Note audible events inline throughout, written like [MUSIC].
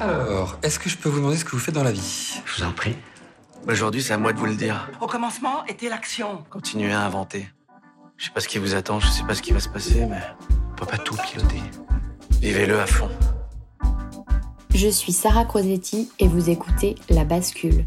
Alors, est-ce que je peux vous demander ce que vous faites dans la vie? Je vous en prie. Aujourd'hui, c'est à moi de vous le dire. Au commencement était l'action. Continuez à inventer. Je sais pas ce qui vous attend, je sais pas ce qui va se passer, mais on peut pas tout piloter. Vivez-le à fond. Je suis Sarah Crosetti et vous écoutez La Bascule.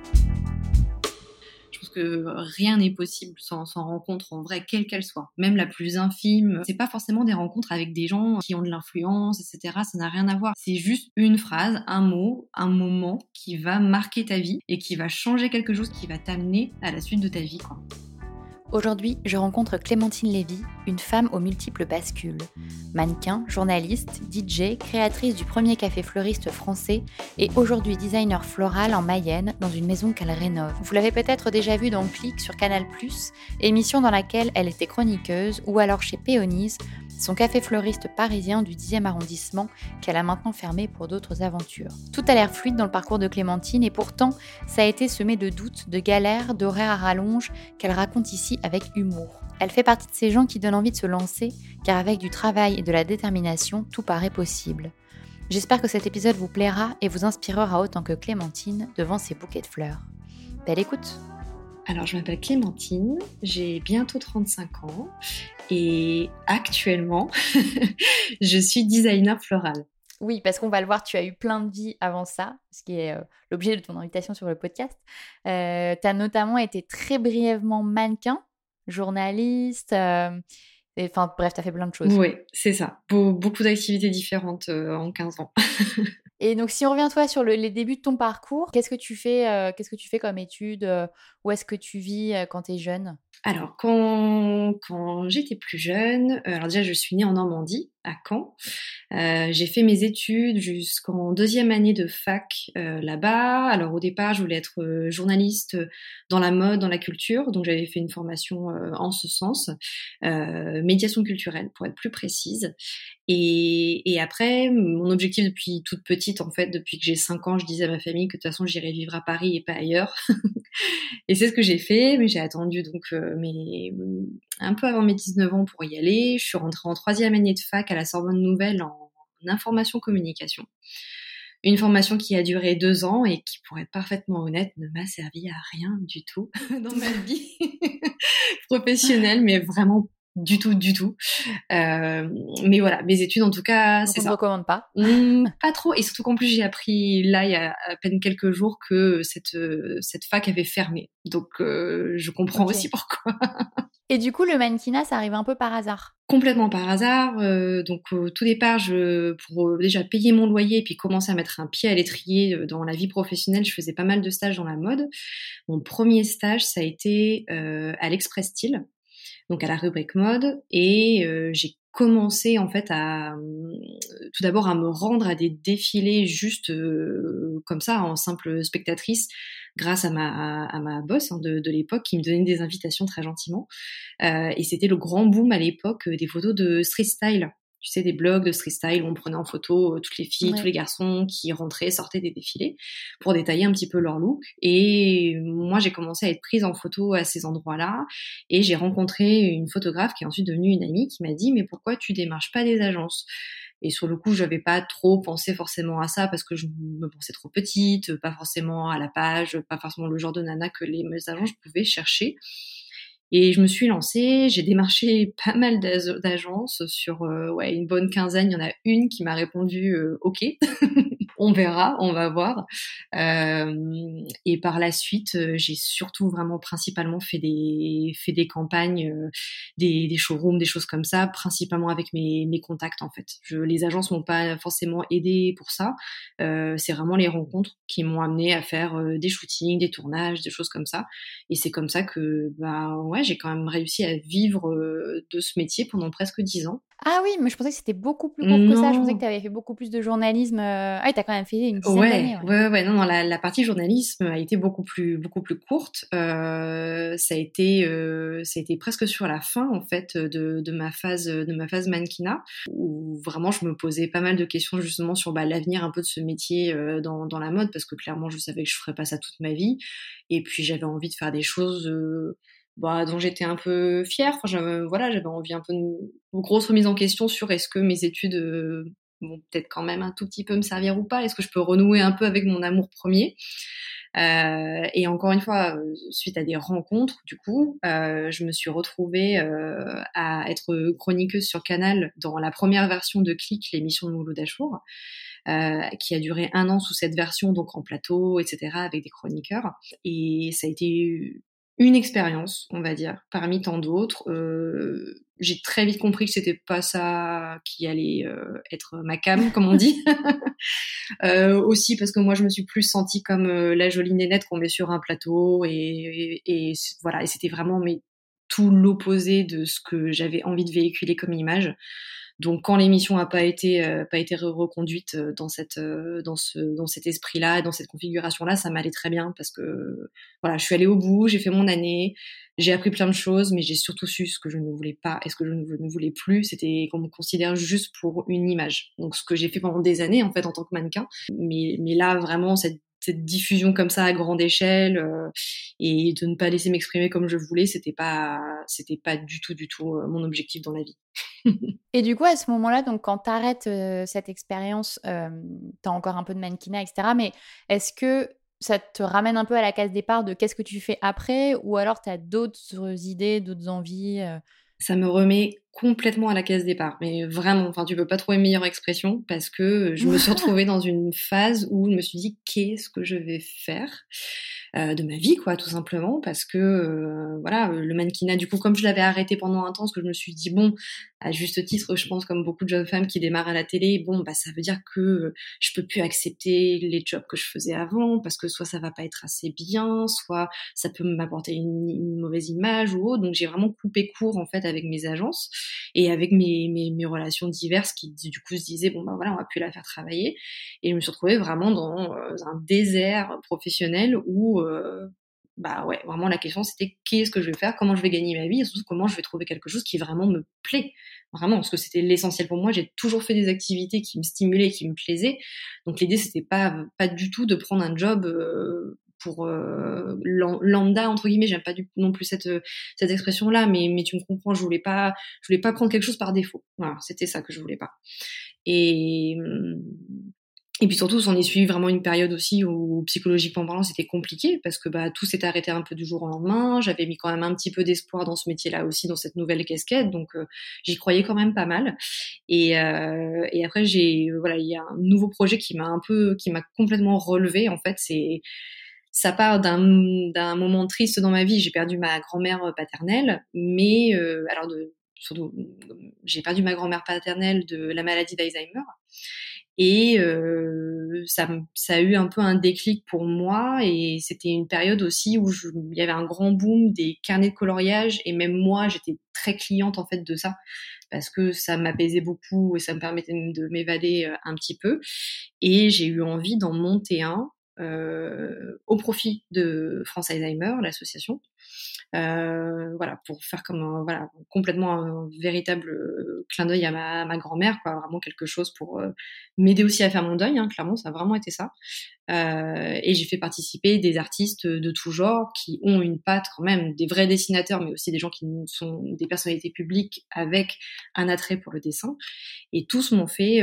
Rien n'est possible sans, rencontre en vrai, quelle qu'elle soit, même la plus infime. C'est pas forcément des rencontres avec des gens qui ont de l'influence, etc. Ça n'a rien à voir. C'est juste une phrase, un mot, un moment qui va marquer ta vie et qui va changer quelque chose, qui va t'amener à la suite de ta vie. Aujourd'hui, je rencontre Clémentine Lévy, une femme aux multiples bascules. Mannequin, journaliste, DJ, créatrice du premier café fleuriste français et aujourd'hui designer floral en Mayenne dans une maison qu'elle rénove. Vous l'avez peut-être déjà vue dans Click sur Canal+, émission dans laquelle elle était chroniqueuse ou alors chez Péonise, son café fleuriste parisien du 10e arrondissement qu'elle a maintenant fermé pour d'autres aventures. Tout a l'air fluide dans le parcours de Clémentine et pourtant, ça a été semé de doutes, de galères, d'horaires à rallonge qu'elle raconte ici avec humour. Elle fait partie de ces gens qui donnent envie de se lancer car avec du travail et de la détermination, tout paraît possible. J'espère que cet épisode vous plaira et vous inspirera autant que Clémentine devant ses bouquets de fleurs. Belle écoute Alors, je m'appelle Clémentine, j'ai bientôt 35 ans et actuellement, [LAUGHS] je suis designer floral. Oui, parce qu'on va le voir, tu as eu plein de vies avant ça, ce qui est euh, l'objet de ton invitation sur le podcast. Euh, tu as notamment été très brièvement mannequin, journaliste, euh, et, enfin bref, tu as fait plein de choses. Oui, c'est ça. Be- beaucoup d'activités différentes euh, en 15 ans. [LAUGHS] Et donc, si on revient toi sur le- les débuts de ton parcours, qu'est-ce que tu fais, euh, qu'est-ce que tu fais comme études euh, Où est-ce que tu vis euh, quand tu es jeune? Alors, quand, j'étais plus jeune, alors déjà, je suis née en Normandie, à Caen. Euh, j'ai fait mes études jusqu'en deuxième année de fac euh, là-bas. Alors, au départ, je voulais être euh, journaliste dans la mode, dans la culture. Donc, j'avais fait une formation en ce sens, médiation culturelle, pour être plus précise. Et, après, mon objectif depuis toute petite, en fait, depuis que j'ai 5 ans, je disais à ma famille que de toute façon, j'irais vivre à Paris et pas ailleurs. [LAUGHS] et c'est ce que j'ai fait, mais j'ai attendu donc mes, un peu avant mes 19 ans pour y aller. Je suis rentrée en troisième année de fac à la Sorbonne Nouvelle en, en information communication. Une formation qui a duré deux ans et qui, pour être parfaitement honnête, ne m'a servi à rien du tout [LAUGHS] dans ma vie [LAUGHS] professionnelle, mais vraiment du tout, du tout. Euh, mais voilà, mes études en tout cas, c'est ça. ne recommande pas. Mmh, pas trop, et surtout qu'en plus j'ai appris là il y a à peine quelques jours que cette cette fac avait fermé. Donc je comprends aussi [LAUGHS] pourquoi. Et du coup, le mannequinat, ça arrive un peu par hasard? Complètement par hasard. Euh, donc au tout départ, je, pour euh, déjà payer mon loyer et puis commencer à mettre un pied à l'étrier euh, dans la vie professionnelle, je faisais pas mal de stages dans la mode. Mon premier stage, ça a été à l'Express Style, donc à la rubrique mode, et j'ai commencé en fait à tout d'abord à me rendre à des défilés juste comme ça en simple spectatrice grâce à ma, à, ma boss hein, de, de l'époque qui me donnait des invitations très gentiment. Euh, et c'était le grand boom à l'époque euh, des photos de street style. Tu sais, des blogs de street style où on prenait en photo euh, toutes les filles, tous les garçons qui rentraient, sortaient des défilés pour détailler un petit peu leur look. Et moi, j'ai commencé à être prise en photo à ces endroits-là. Et j'ai rencontré une photographe qui est ensuite devenue une amie qui m'a dit, mais pourquoi tu démarches pas des agences? Et sur le coup, je n'avais pas trop pensé forcément à ça parce que je me pensais trop petite, pas forcément à la page, pas forcément le genre de nana que les agences pouvaient chercher. Et je me suis lancée, j'ai démarché [LAUGHS] pas mal d'agences sur euh, ouais, une bonne quinzaine. Il y en a une qui m'a répondu euh, OK. [LAUGHS] on verra, on va voir. Euh, et par la suite, euh, j'ai surtout vraiment principalement fait des fait des campagnes, euh, des, des showrooms, des choses comme ça, principalement avec mes, mes contacts en fait. Je, les agences m'ont pas forcément aidé pour ça. Euh, c'est vraiment les rencontres qui m'ont amené à faire des shootings, des tournages, des choses comme ça. Et c'est comme ça que bah ouais, j'ai quand même réussi à vivre de ce métier pendant presque dix ans. Ah oui, mais je pensais que c'était beaucoup plus court que ça. Je pensais que tu avais fait beaucoup plus de journalisme. Ah oui, tu as quand même fait une dizaine ouais, d'années. Ouais. ouais, non, non la, la, partie journalisme a été beaucoup plus, beaucoup plus courte. Euh, ça a été, euh, ça a été presque sur la fin en fait de, de ma phase, de ma phase mannequinat, où vraiment je me posais pas mal de questions justement sur bah, l'avenir un peu de ce métier euh, dans, dans la mode, parce que clairement je savais que je ferais pas ça toute ma vie, et puis j'avais envie de faire des choses. Bah, dont j'étais un peu fière. Enfin, j'avais, voilà, j'avais envie un peu de une grosse remise en question sur est-ce que mes études euh, vont peut-être quand même un tout petit peu me servir ou pas. Est-ce que je peux renouer un peu avec mon amour premier? Euh, et encore une fois, euh, suite à des rencontres, du coup, euh, je me suis retrouvée euh, à être chroniqueuse sur Canal dans la première version de Click, l'émission de Mouloud Achour, euh, qui a duré un an sous cette version, donc en plateau, etc., avec des chroniqueurs. Et ça a été une expérience, on va dire, parmi tant d'autres. Euh, j'ai très vite compris que c'était pas ça qui allait euh, être ma cam, comme on dit. [LAUGHS] euh, aussi parce que moi, je me suis plus sentie comme la jolie nénette qu'on met sur un plateau et, et, et voilà. Et c'était vraiment mais tout l'opposé de ce que j'avais envie de véhiculer comme image. Donc quand l'émission n'a pas été euh, pas été reconduite euh, dans cette euh, dans ce dans cet esprit-là, dans cette configuration-là, ça m'allait très bien parce que voilà, je suis allée au bout, j'ai fait mon année, j'ai appris plein de choses, mais j'ai surtout su ce que je ne voulais pas et ce que je ne voulais plus. C'était qu'on me considère juste pour une image. Donc ce que j'ai fait pendant des années en fait en tant que mannequin, mais mais là vraiment cette cette diffusion comme ça à grande échelle euh, et de ne pas laisser m'exprimer comme je voulais, c'était pas c'était pas du tout du tout euh, mon objectif dans la vie. [LAUGHS] et du coup à ce moment-là, donc quand tu arrêtes euh, cette expérience, tu as encore un peu de mannequinat, etc. Mais est-ce que ça te ramène un peu à la case départ de qu'est-ce que tu fais après ou alors tu as d'autres idées, d'autres envies ça me remet complètement à la case départ. Mais vraiment, enfin, tu peux pas trouver meilleure expression parce que je me suis [LAUGHS] retrouvée dans une phase où je me suis dit qu'est-ce que je vais faire euh, de ma vie, quoi, tout simplement, parce que euh, voilà, le mannequinat, du coup, comme je l'avais arrêté pendant un temps, ce que je me suis dit bon, à juste titre, je pense comme beaucoup de jeunes femmes qui démarrent à la télé, bon, bah ça veut dire que je peux plus accepter les jobs que je faisais avant parce que soit ça va pas être assez bien, soit ça peut m'apporter une, une, mauvaise image ou autre. Donc j'ai vraiment coupé court en fait avec mes agences et avec mes, mes, mes relations diverses qui du coup se disaient bon bah voilà, on va plus la faire travailler. Et je me suis retrouvée vraiment dans euh, un désert professionnel où euh, bah ouais, vraiment la question c'était qu'est-ce que je vais faire, comment je vais gagner ma vie, et surtout comment je vais trouver quelque chose qui vraiment me plaît? Vraiment, parce que c'était l'essentiel pour moi. J'ai toujours fait des activités qui me stimulaient, qui me plaisaient. Donc l'idée c'était pas pas du tout de prendre un job euh, pour euh, lambda entre guillemets. J'aime pas du, non plus cette cette expression là, mais mais tu me comprends. Je voulais pas je voulais pas prendre quelque chose par défaut. Voilà, c'était ça que je voulais pas. Et et puis surtout, on est suivi vraiment une période aussi où psychologiquement parlant, c'était compliqué parce que bah, tout s'est arrêté un peu du jour au lendemain. J'avais mis quand même un petit peu d'espoir dans ce métier-là aussi, dans cette nouvelle casquette, donc euh, j'y croyais quand même pas mal. Et, euh, et après, j'ai voilà, il y a un nouveau projet qui m'a un peu, qui m'a complètement relevé. En fait, c'est ça part d'un moment triste dans ma vie. J'ai perdu ma grand-mère paternelle, mais euh, alors de surtout, j'ai perdu ma grand-mère paternelle de la maladie d'Alzheimer. Et euh, ça, ça, a eu un peu un déclic pour moi et c'était une période aussi où je, il y avait un grand boom des carnets de coloriage et même moi j'étais très cliente en fait de ça parce que ça m'apaisait beaucoup et ça me permettait de m'évader euh, un petit peu et j'ai eu envie d'en monter un euh, au profit de France Alzheimer, l'association. Euh, voilà, pour faire comme un, voilà complètement un véritable euh, clin d'œil à ma, ma grand-mère, quoi, vraiment quelque chose pour euh, m'aider aussi à faire mon deuil. Hein, clairement, ça a vraiment été ça. Euh, et j'ai fait participer des artistes de tout genre qui ont une patte quand même, des vrais dessinateurs, mais aussi des gens qui sont des personnalités publiques avec un attrait pour le dessin. Et tous m'ont fait,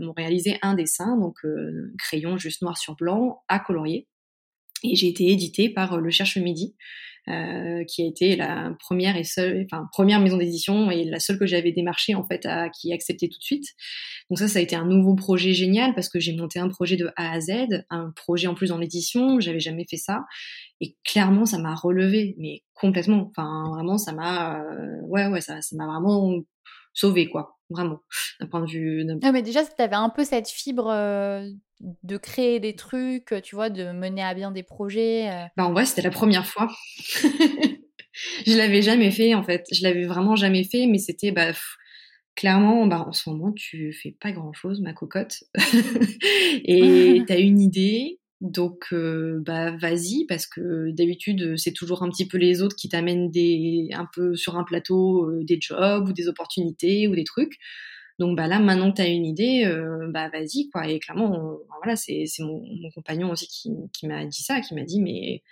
m'ont réalisé un dessin, donc crayon juste noir sur blanc, à colorier. Et j'ai été éditée par Le Cherche Midi, euh, qui a été la première et seule, enfin première maison d'édition et la seule que j'avais démarché en fait à qui accepté tout de suite. Donc ça, ça a été un nouveau projet génial parce que j'ai monté un projet de A à Z, un projet en plus en édition, j'avais jamais fait ça et clairement ça m'a relevé, mais complètement. Enfin vraiment, ça m'a, euh, ouais ouais, ça, ça m'a vraiment sauvé quoi, vraiment d'un point de vue. Non mais déjà, tu avais un peu cette fibre. Euh de créer des trucs, tu vois, de mener à bien des projets euh? Bah en vrai, c'était la première fois. [LAUGHS] je l'avais jamais fait en fait. Je l'avais vraiment jamais fait, mais c'était bah clairement, bah en ce moment tu fais pas grand chose, ma cocotte, [LAUGHS] et [LAUGHS] t'as une idée. Donc euh, bah vas-y parce que d'habitude c'est toujours un petit peu les autres qui t'amènent des un peu sur un plateau euh, des jobs ou des opportunités ou des trucs. Donc bah là, maintenant que tu as une idée, euh, bah vas-y quoi. Et clairement, voilà, c'est mon, mon, compagnon aussi qui, qui m'a dit ça, qui m'a dit mais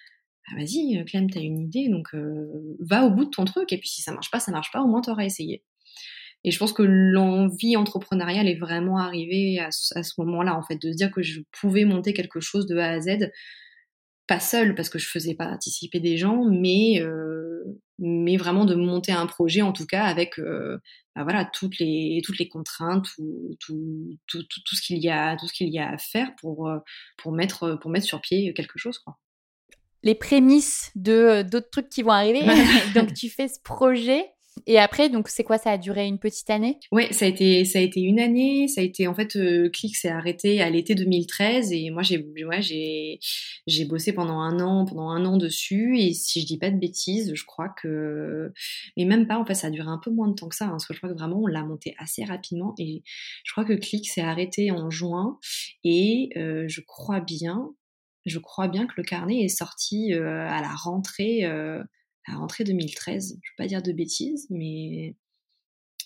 bah, vas-y, euh, Clem, t'as une idée, donc euh, va au bout de ton truc. Et puis si ça marche pas, ça marche pas, au moins t'auras essayé. Et je pense que l'envie entrepreneuriale est vraiment arrivée à, à ce moment-là, en fait, de se dire que je pouvais monter quelque chose de A à Z pas seule parce que je faisais participer des gens, mais euh, mais vraiment de monter un projet en tout cas avec euh, voilà toutes les toutes les contraintes tout tout, tout, tout, ce qu'il y a tout ce qu'il y a à faire pour euh, pour mettre pour mettre sur pied quelque chose quoi. Les prémices de d'autres trucs qui vont arriver. [LAUGHS] Donc tu fais ce projet et après, donc c'est quoi Ça a duré une petite année? Ouais, ça a été ça a été une année. Ça a été en fait euh, Click s'est arrêté à l'été 2013 et moi j'ai ouais, j'ai j'ai bossé pendant un an pendant un an dessus et si je dis pas de bêtises, je crois que mais même pas en fait ça a duré un peu moins de temps que ça hein, parce que je crois que vraiment on l'a monté assez rapidement et je crois que Click s'est arrêté en juin et euh, je crois bien je crois bien que le carnet est sorti euh, à la rentrée. À rentrée 2013. Je ne veux pas dire de bêtises, mais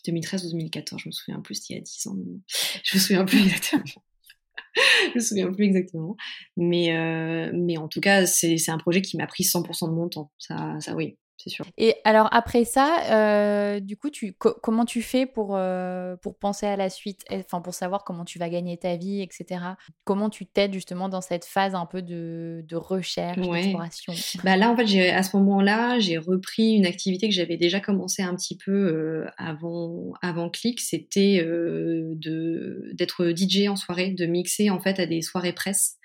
2013 ou 2014, je me souviens plus, il y a 10 ans [LAUGHS] Je me souviens plus exactement. [LAUGHS] je me souviens plus exactement. Mais, euh, mais en tout cas, c'est un projet qui m'a pris 100% de mon temps. Ça, ça oui c'est sûr. Et alors après ça, euh, du coup, tu, comment tu fais pour, euh, pour penser à la suite, enfin pour savoir comment tu vas gagner ta vie, etc. Comment tu t'aides justement dans cette phase un peu de, de recherche, d'exploration? Bah Là, en fait, à ce moment-là, j'ai repris une activité que j'avais déjà commencé un petit peu euh, avant, avant Click, c'était d'être DJ en soirée, de mixer en fait à des soirées presse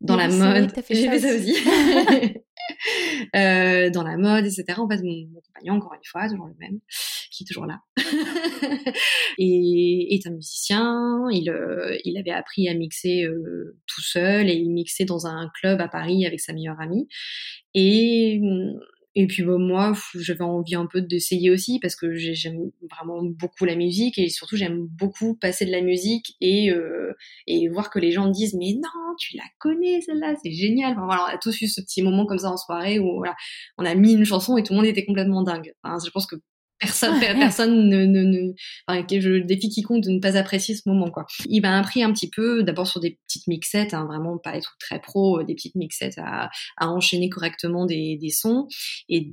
dans la mode. [LAUGHS] J'ai fait ça aussi. [LAUGHS] [LAUGHS] euh, dans la mode, etc. En fait, mon, compagnon, encore une fois, toujours le même, qui est toujours là, [LAUGHS] et est un musicien. Il, euh, il avait appris à mixer euh, tout seul et il mixait dans un club à Paris avec sa meilleure amie. Et et puis bah, moi, j'avais envie un peu d'essayer aussi parce que j'aime vraiment beaucoup la musique et surtout j'aime beaucoup passer de la musique et euh, et voir que les gens disent mais non, tu la connais celle-là, c'est génial. Enfin, voilà, on a tous eu ce petit moment comme ça en soirée où voilà, on a mis une chanson et tout le monde était complètement dingue. Je pense que personne, personne ne, ne, ne enfin, je défie quiconque de ne pas apprécier ce moment, quoi. Il m'a appris un petit peu, d'abord sur des petites mixettes, hein, vraiment pas être très pro, euh, des petites mixettes à, à enchaîner correctement des, des, sons. Et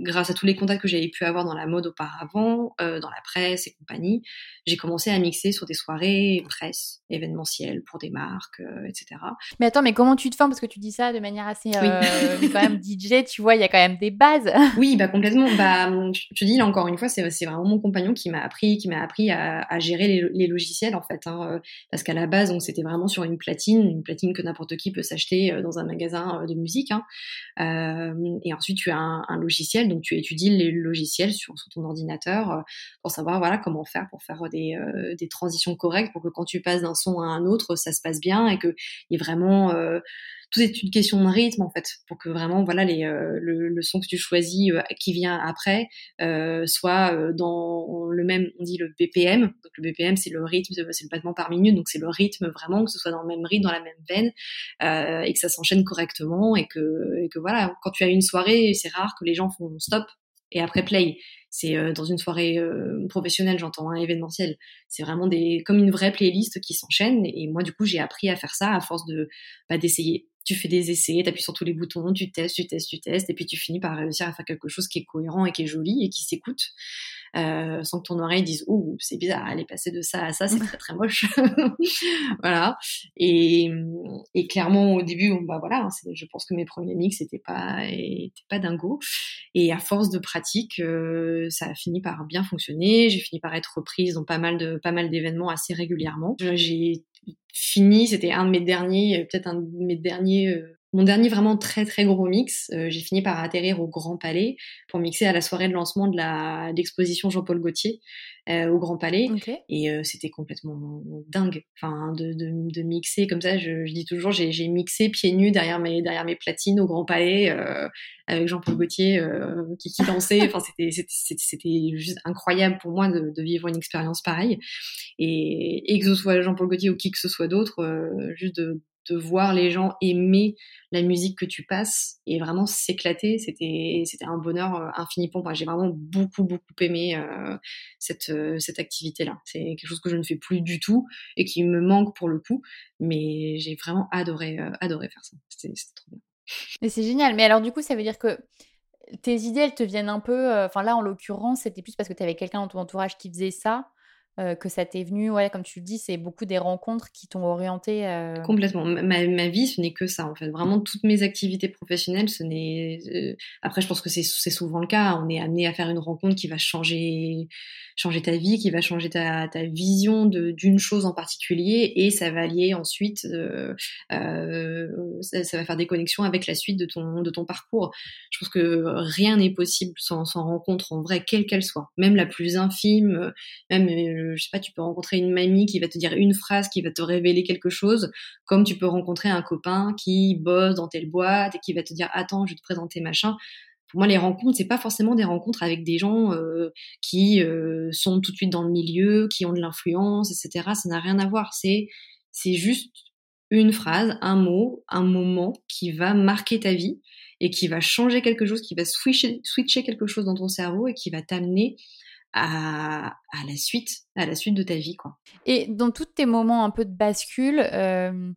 grâce à tous les contacts que j'avais pu avoir dans la mode auparavant, euh, dans la presse et compagnie, j'ai commencé à mixer sur des soirées presse, événementielles pour des marques, euh, etc. Mais attends, mais comment tu te formes? Parce que tu dis ça de manière assez, euh, [LAUGHS] quand même DJ, tu vois, il y a quand même des bases. oui, bah complètement. Bah, je te dis là encore une fois, c'est vraiment mon compagnon qui m'a appris, qui m'a appris à, gérer les, logiciels en fait, hein, euh, parce qu'à la base, donc c'était vraiment sur une platine, une platine que n'importe qui peut s'acheter euh, dans un magasin euh, de musique. Hein. Et ensuite, tu as un, logiciel, donc tu étudies les logiciels sur, ton ordinateur pour savoir voilà comment faire pour faire des, des transitions correctes pour que quand tu passes d'un son à un autre, ça se passe bien et que il y ait vraiment tout est une question de rythme en fait, pour que vraiment voilà les, euh, le, le, son que tu choisis euh, qui vient après euh, soit dans le même, on dit le BPM. Donc le BPM c'est le rythme, c'est le battement par minute, donc c'est le rythme vraiment que ce soit dans le même rythme, dans la même veine et que ça s'enchaîne correctement et que, et que voilà quand tu as une soirée, c'est rare que les gens font stop et après play. C'est euh, dans une soirée euh, professionnelle, j'entends, un hein, événementiel. C'est vraiment des comme une vraie playlist qui s'enchaîne. Et moi, du coup, j'ai appris à faire ça à force de bah, d'essayer tu fais des essais, tu appuies sur tous les boutons, tu testes, tu testes, tu testes, et puis tu finis par réussir à faire quelque chose qui est cohérent et qui est joli et qui s'écoute, euh, sans que ton oreille dise « Ouh, c'est bizarre, elle est passée de ça à ça, c'est très très moche. [LAUGHS] » Voilà. Et, et, clairement, au début, bah voilà, hein, je pense que mes premiers mix n'étaient pas, étaient pas dingo. Et à force de pratique, euh, ça a fini par bien fonctionner. J'ai fini par être reprise dans pas mal de pas mal d'événements assez régulièrement. J'ai fini, c'était un de mes derniers, euh, peut-être un de mes derniers, euh, mon dernier vraiment très très gros mix. Euh, j'ai fini par atterrir au Grand Palais pour mixer à la soirée de lancement de la l'exposition Jean-Paul Gaultier au Grand Palais, et c'était complètement dingue. Enfin, de, de, de, mixer comme ça, je, je dis toujours, j'ai mixé pieds nus derrière mes derrière mes platines au Grand Palais avec Jean-Paul Gaultier qui, qui dansait. enfin, c'était c'était juste incroyable pour moi de, de vivre une expérience pareille. Et, et que ce soit Jean-Paul Gaultier ou qui que ce soit d'autre, euh, juste de, de, voir les gens aimer la musique que tu passes et vraiment s'éclater, c'était un bonheur euh, infini pour moi. J'ai vraiment beaucoup beaucoup aimé euh, cette euh, cette activité là. C'est quelque chose que je ne fais plus du tout et qui me manque pour le coup, mais j'ai vraiment adoré adoré faire ça. C'était trop bien. C'est génial. Mais alors du coup, ça veut dire que tes idées, elles te viennent un peu. Enfin là, en l'occurrence, c'était plus parce que tu avais quelqu'un dans ton entourage qui faisait ça. Euh, que ça t'est venu, ouais, comme tu le dis, c'est beaucoup des rencontres qui t'ont orienté. Euh... Complètement. Ma, ma, vie, ce n'est que ça, en fait. Vraiment, toutes mes activités professionnelles, ce n'est. Euh... Après, je pense que c'est souvent le cas. On est amené à faire une rencontre qui va changer, changer ta vie, qui va changer ta, ta vision d'une chose en particulier, et ça va lier ensuite. Euh, ça, ça, va faire des connexions avec la suite de ton de ton parcours. Je pense que rien n'est possible sans, sans rencontre en vrai, quelle qu'elle soit, même la plus infime, même je sais pas, tu peux rencontrer une mamie qui va te dire une phrase qui va te révéler quelque chose, comme tu peux rencontrer un copain qui bosse dans telle boîte et qui va te dire attends, je vais te présenter machin. Pour moi, les rencontres, c'est pas forcément des rencontres avec des gens euh, qui euh, sont tout de suite dans le milieu, qui ont de l'influence, etc. Ça n'a rien à voir. C'est c'est juste une phrase, un mot, un moment qui va marquer ta vie et qui va changer quelque chose, qui va switcher, switcher quelque chose dans ton cerveau et qui va t'amener à, à, la suite, à la suite de ta vie, quoi. Et dans tous tes moments un peu de bascule, euh,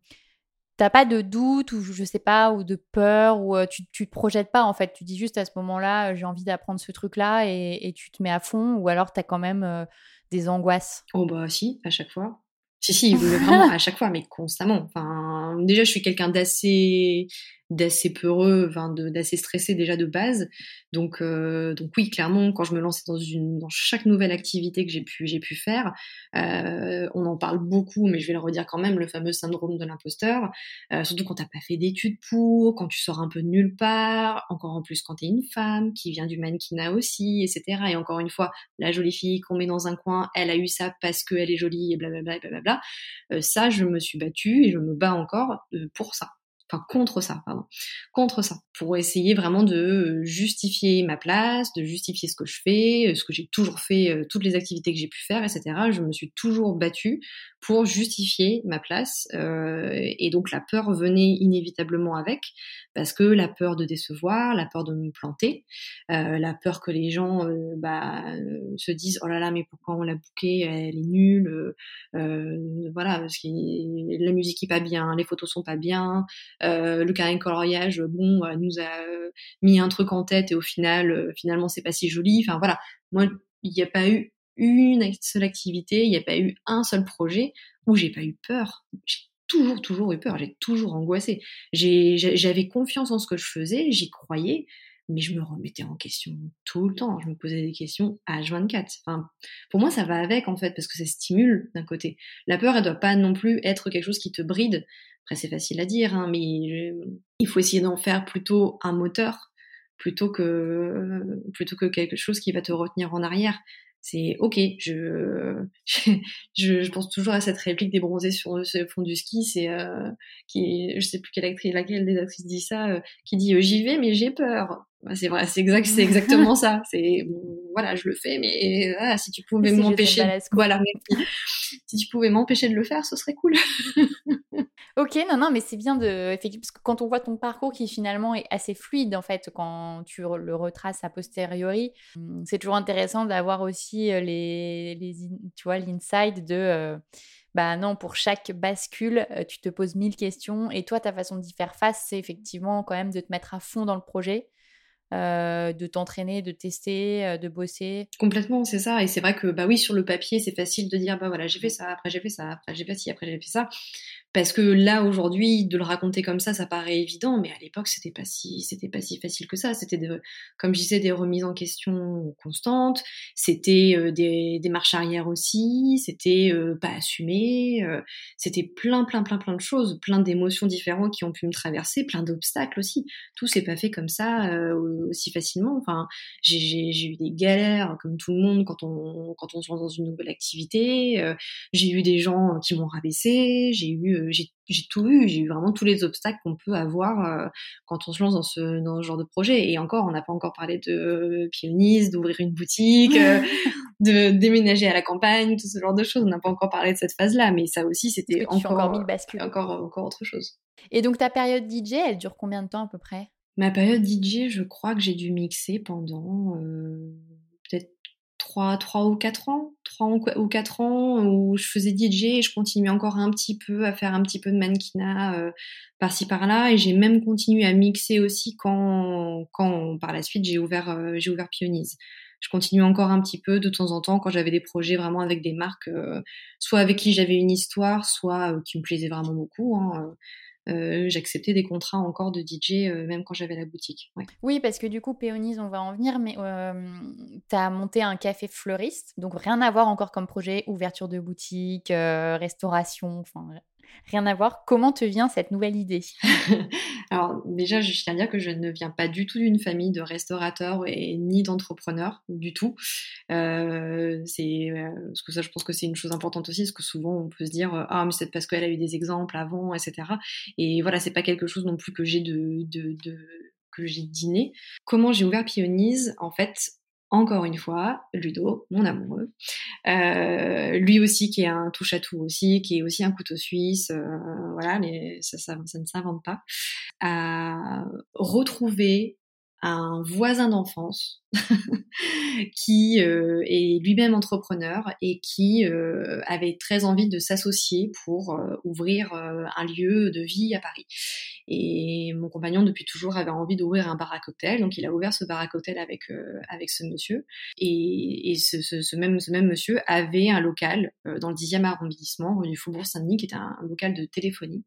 t'as pas de doute ou je sais pas ou de peur ou euh, tu, tu te projettes pas en fait. Tu dis juste à ce moment-là, j'ai envie d'apprendre ce truc-là et, et, tu te mets à fond ou alors t'as quand même euh, des angoisses. Oh bah si, à chaque fois. Si si, vraiment [LAUGHS] à chaque fois, mais constamment. Enfin, déjà, je suis quelqu'un d'assez d'assez peureux, enfin d'assez stressé déjà de base. Donc, euh, donc oui, clairement, quand je me lançais dans une, dans chaque nouvelle activité que j'ai pu, j'ai pu faire, euh, on en parle beaucoup, mais je vais le redire quand même, le fameux syndrome de l'imposteur. Euh, surtout quand t'as pas fait d'études pour, quand tu sors un peu de nulle part, encore en plus quand t'es une femme qui vient du mannequinat aussi, etc. Et encore une fois, la jolie fille qu'on met dans un coin, elle a eu ça parce qu'elle est jolie et blablabla, et blablabla. Euh, ça, je me suis battue et je me bats encore euh, pour ça enfin contre ça, pardon, contre ça, pour essayer vraiment de justifier ma place, de justifier ce que je fais, ce que j'ai toujours fait, toutes les activités que j'ai pu faire, etc. Je me suis toujours battue pour justifier ma place, euh, et donc la peur venait inévitablement avec, parce que la peur de décevoir, la peur de me planter, euh, la peur que les gens euh, bah, se disent oh là là mais pourquoi on l'a bouquée, elle est nulle, voilà parce que la musique est pas bien, les photos sont pas bien, le carré de coloriage bon nous a mis un truc en tête et au final finalement c'est pas si joli, enfin voilà moi il n'y a pas eu une seule activité, il n'y a pas eu un seul projet où j'ai pas eu peur. J'ai toujours, toujours eu peur, j'ai toujours angoissé. J'avais confiance en ce que je faisais, j'y croyais, mais je me remettais en question tout le temps. Je me posais des questions à H24. Enfin, pour moi, ça va avec, en fait, parce que ça stimule d'un côté. La peur, elle doit pas non plus être quelque chose qui te bride. Après, c'est facile à dire, hein, mais il faut essayer d'en faire plutôt un moteur plutôt que, plutôt que quelque chose qui va te retenir en arrière c'est ok. Je, [LAUGHS] je, je, pense toujours à cette réplique des bronzés sur, le fond du ski. C'est euh, qui, je sais plus quelle actrice, laquelle des actrices dit ça, euh, qui dit euh, j'y vais mais j'ai peur. Bah, c'est vrai, c'est exact, c'est exactement [LAUGHS] ça. C'est voilà, je le fais, mais ah, si tu pouvais m'empêcher, voilà, si tu pouvais m'empêcher de le faire, ce serait cool. [LAUGHS] ok, non, non, mais c'est bien de, effectivement, parce que quand on voit ton parcours qui finalement est assez fluide en fait, quand tu le retraces a posteriori, hum, c'est toujours intéressant d'avoir aussi euh, les, les, tu vois, l'inside de. Euh, bah non, pour chaque bascule, euh, tu te poses mille questions et toi, ta façon d'y faire face, c'est effectivement quand même de te mettre à fond dans le projet, euh, de t'entraîner, de tester, euh, de bosser. Complètement, c'est ça. Et c'est vrai que bah oui, sur le papier, c'est facile de dire bah voilà, j'ai fait ça, après j'ai fait ça, après j'ai fait ci, après j'ai fait ça. Parce que là aujourd'hui, de le raconter comme ça, ça paraît évident, mais à l'époque, c'était pas si, c'était pas si facile que ça. C'était, comme je disais, des remises en question constantes. C'était euh, des, des, marches arrière aussi. C'était pas assumé. c'était plein, plein, plein, plein de choses, plein d'émotions différentes qui ont pu me traverser, plein d'obstacles aussi. Tout s'est pas fait comme ça aussi facilement. Enfin, j'ai eu des galères comme tout le monde quand on quand on se lance dans une nouvelle activité. Euh, j'ai eu des gens qui m'ont rabaissé. J'ai eu euh, j'ai j'ai tout eu, j'ai eu vraiment tous les obstacles qu'on peut avoir euh, quand on se lance dans ce, dans ce genre de projet. Et encore, on n'a pas encore parlé de pioniste, d'ouvrir une boutique, [LAUGHS] de déménager à la campagne, tout ce genre de choses. On n'a pas encore parlé de cette phase-là, mais ça aussi, c'était encore, encore, encore, encore autre chose. Et donc ta période DJ, elle dure combien de temps à peu près? Ma période DJ, je crois que j'ai dû mixer pendant euh, 3, 3 ou 4 ans. 3 ou 4 ans où je faisais DJ et je continuais encore un petit peu à faire un petit peu de mannequinat euh, par-ci par-là. Et j'ai même continué à mixer aussi quand, quand par la suite j'ai ouvert, euh, j'ai ouvert Pionise. Je continue encore un petit peu de temps en temps quand j'avais des projets vraiment avec des marques, soit avec qui j'avais une histoire, soit qui me plaisaient vraiment beaucoup. Hein, euh, j'acceptais des contrats encore de DJ euh, même quand j'avais la boutique. Oui, parce que du coup, Péonise, on va en venir, mais euh, tu as monté un café fleuriste, donc rien à voir encore comme projet, ouverture de boutique, restauration, enfin rien à voir. Comment te vient cette nouvelle idée? [LAUGHS] Alors déjà, je tiens à dire que je ne viens pas du tout d'une famille de restaurateurs et ni d'entrepreneurs du tout. Euh, c'est euh, parce que ça, je pense que c'est une chose importante aussi, parce que souvent on peut se dire ah mais c'est parce qu'elle a eu des exemples avant, etc. Et voilà, c'est pas quelque chose non plus que j'ai de, de, de que j'ai dîné. Comment j'ai ouvert Pionise En fait, encore une fois, Ludo, mon amoureux, euh, lui aussi qui est un touche à tout aussi, qui est aussi un couteau suisse, euh, voilà, ça, ça, ne s'invente pas, a retrouvé un voisin d'enfance [LAUGHS] qui euh, est lui-même entrepreneur et qui euh, avait très envie de s'associer pour euh, ouvrir un lieu de vie à Paris. Et mon compagnon depuis toujours avait envie d'ouvrir un bar à cocktail, donc il a ouvert ce bar à cocktail avec avec ce monsieur. Et, et ce, ce, ce, même ce même monsieur avait un local dans le 10e arrondissement, rue du Faubourg Saint-Denis, qui était un, un local de téléphonie.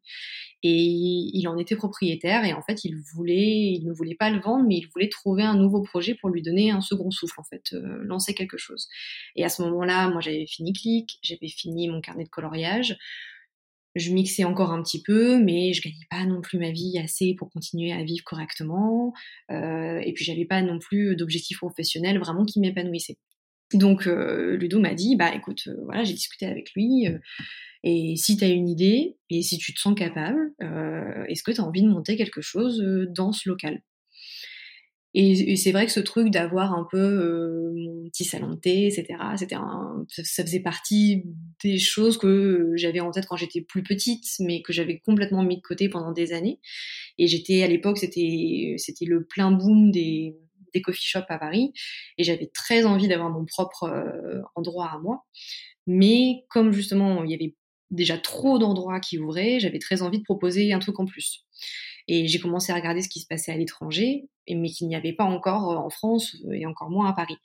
Et il en était propriétaire et en fait il voulait, il ne voulait pas le vendre, mais il voulait trouver un nouveau projet pour lui donner un second souffle en fait, euh, lancer quelque chose. Et à ce moment-là, moi j'avais fini Click, j'avais fini mon carnet de coloriage, je mixais encore un petit peu, mais je gagnais pas non plus ma vie assez pour continuer à vivre correctement. Euh, et puis j'avais pas non plus d'objectif professionnel vraiment qui m'épanouissait. Donc Ludo m'a dit, bah écoute, voilà, j'ai discuté avec lui. et si tu as une idée et si tu te sens capable, est-ce que tu as envie de monter quelque chose dans ce local? Et, c'est vrai que ce truc d'avoir un peu euh, mon petit salon de thé, etc., c'était ça, faisait partie des choses que j'avais en tête quand j'étais plus petite, mais que j'avais complètement mis de côté pendant des années. Et j'étais à l'époque, c'était c'était le plein boom des des coffee shops à Paris, et j'avais très envie d'avoir mon propre euh, endroit à moi. Mais comme justement il y avait déjà trop d'endroits qui ouvraient, j'avais très envie de proposer un truc en plus. Et j'ai commencé à regarder ce qui se passait à l'étranger, mais qu'il n'y avait pas encore euh, en France euh, et encore moins à Paris.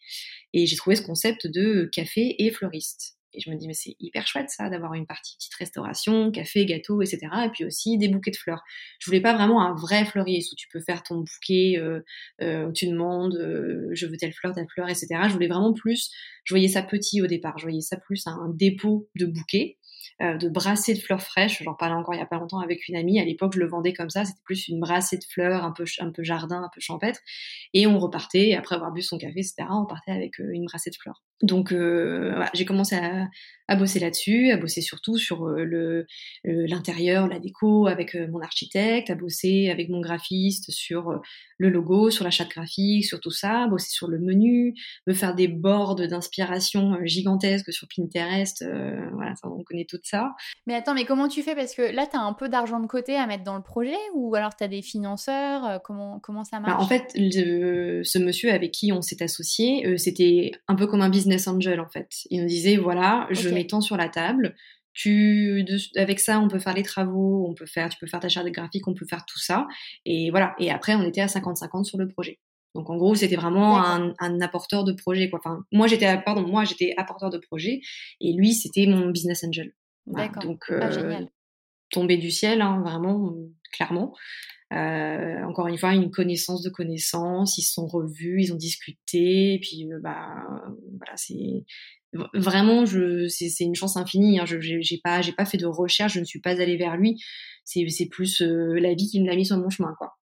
Et j'ai trouvé ce concept de café et fleuriste. Et je me dis, mais c'est hyper chouette ça, d'avoir une partie petite restauration, café, gâteau, etc. Et puis aussi des bouquets de fleurs. Je voulais pas vraiment un vrai fleuriste où tu peux faire ton bouquet, euh, euh, tu demandes, euh, je veux telle fleur, telle fleur, etc. Je voulais vraiment plus, je voyais ça petit au départ, je voyais ça plus un dépôt de bouquets de brassées de fleurs fraîches. J'en parlais encore il y a pas longtemps avec une amie. À l'époque, je le vendais comme ça. C'était plus une brassée de fleurs, un peu, un peu jardin, un peu champêtre. Et on repartait, après avoir bu son café, etc., on partait avec euh, une brassée de fleurs. Donc, euh, voilà, j'ai commencé à, à bosser là-dessus, à bosser surtout sur euh, le euh, l'intérieur, la déco avec euh, mon architecte, à bosser avec mon graphiste sur le logo, sur la charte graphique, sur tout ça, bosser sur le menu, me faire des boards d'inspiration gigantesques sur Pinterest, voilà, on connaît tout ça. Mais attends, mais comment tu fais? Parce que là, tu as un peu d'argent de côté à mettre dans le projet ou alors tu as des financeurs comment, comment ça bah, marche? En fait, ce monsieur avec qui on s'est associé, c'était un peu comme un business angel en fait. Il nous disait, voilà, je temps sur la table. Tu, avec ça, on peut faire les travaux, on peut faire, tu peux faire ta charte graphique, on peut faire tout ça. Et voilà. Et après, on était à 50-50 sur le projet. Donc en gros, c'était vraiment un, apporteur de projet. Quoi. Enfin, moi j'étais, pardon, moi j'étais apporteur de projet et lui c'était mon business angel. D'accord. Donc ah, tombé du ciel, hein, vraiment, clairement. Euh, encore une fois, une connaissance de connaissances. Ils se sont revus, ils ont discuté, et puis euh, bah voilà, c'est vraiment je c'est une chance infinie hein. je j'ai pas j'ai pas fait de recherche je ne suis pas allée vers lui c'est c'est plus euh, la vie qui me l'a mis sur mon chemin quoi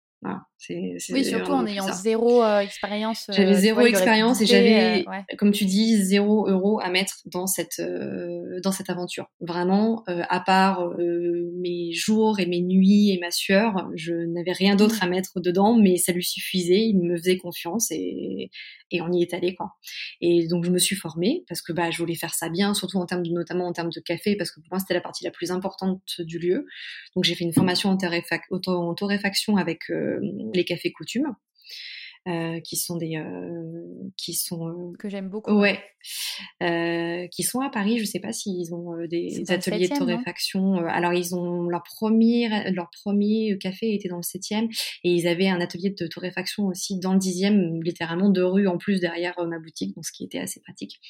oui, surtout en ayant zéro euh, expérience. Euh, j'avais zéro expérience et j'avais, euh, comme tu dis, zéro euro à mettre dans cette dans cette aventure. Vraiment, à part mes jours et mes nuits et ma sueur, je n'avais rien d'autre mmh. à mettre dedans, mais ça lui suffisait. Il me faisait confiance et et on y est allé quoi. Et donc je me suis formée parce que bah je voulais faire ça bien, surtout en termes de, notamment en termes de café parce que pour moi c'était la partie la plus importante du lieu. Donc j'ai fait une formation en, torréfaction avec les cafés coutumes. Euh, qui sont des euh, qui sont euh, que j'aime beaucoup ouais. qui sont à Paris. Je sais pas s'ils ont des, ateliers de torréfaction alors ils ont leur premier leur premier café était dans le 7e et ils avaient un atelier de torréfaction aussi dans le 10e littéralement deux rues en plus derrière ma boutique donc ce qui était assez pratique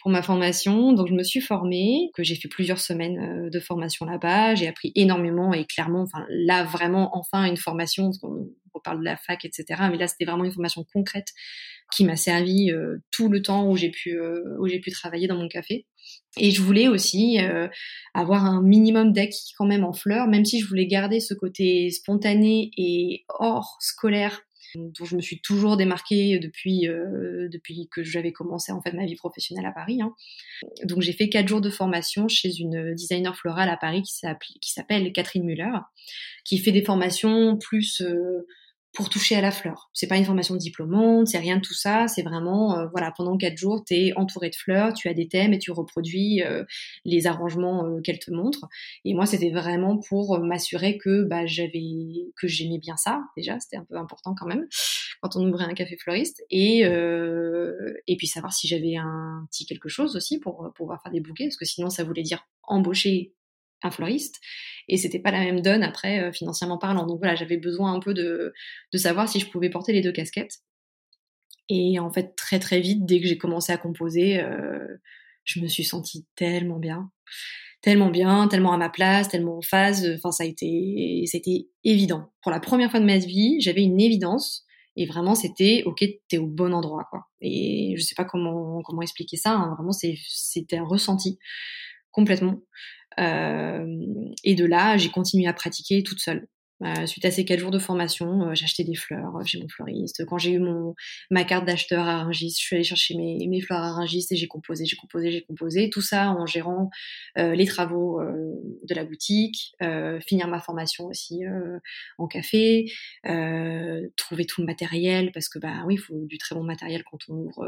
pour ma formation. Donc je me suis formée que j'ai fait plusieurs semaines de formation là-bas. J'ai appris énormément et clairement enfin là vraiment enfin une formation on parle de la fac, etc. Mais là, c'était vraiment une formation concrète qui m'a servi euh, tout le temps où j'ai pu euh, où j'ai pu travailler dans mon café. Et je voulais aussi euh, avoir un minimum d'acquis quand même en fleurs, même si je voulais garder ce côté spontané et hors scolaire dont je me suis toujours démarquée depuis depuis que j'avais commencé en fait ma vie professionnelle à Paris. Hein. Donc j'ai fait quatre jours de formation chez une designer florale à Paris qui s'appelle Catherine Muller, qui fait des formations plus pour toucher à la fleur. C'est pas une formation diplômante, c'est rien de tout ça. C'est vraiment, euh, voilà, pendant quatre jours, tu es entouré de fleurs, tu as des thèmes et tu reproduis euh, les arrangements euh, qu'elle te montre. Et moi, c'était vraiment pour m'assurer que bah, j'avais, que j'aimais bien ça. Déjà, c'était un peu important quand même quand on ouvrait un café fleuriste. Et et puis savoir si j'avais un petit quelque chose aussi pour pouvoir faire des bouquets, parce que sinon, ça voulait dire embaucher un fleuriste et c'était pas la même donne après euh, financièrement parlant. Donc voilà, j'avais besoin un peu de, de savoir si je pouvais porter les deux casquettes. Et en fait, très très vite, dès que j'ai commencé à composer, euh, je me suis sentie tellement bien, tellement bien, tellement à ma place, tellement en phase. Enfin, ça a été, c'était évident. Pour la première fois de ma vie, j'avais une évidence. Et vraiment, c'était ok, t'es au bon endroit, quoi. Et je sais pas comment comment expliquer ça. Hein. Vraiment, c'était un ressenti complètement. Euh, et de là, j'ai continué à pratiquer toute seule. Euh, suite à ces quatre jours de formation, euh, j'ai acheté des fleurs chez mon fleuriste. Quand j'ai eu mon ma carte d'acheteur à Rungis, je suis allée chercher mes, mes fleurs à Rungis et j'ai composé, j'ai composé, j'ai composé. Tout ça en gérant euh, les travaux de la boutique, finir ma formation aussi en café, trouver tout le matériel parce que bah oui, il faut du très bon matériel quand on ouvre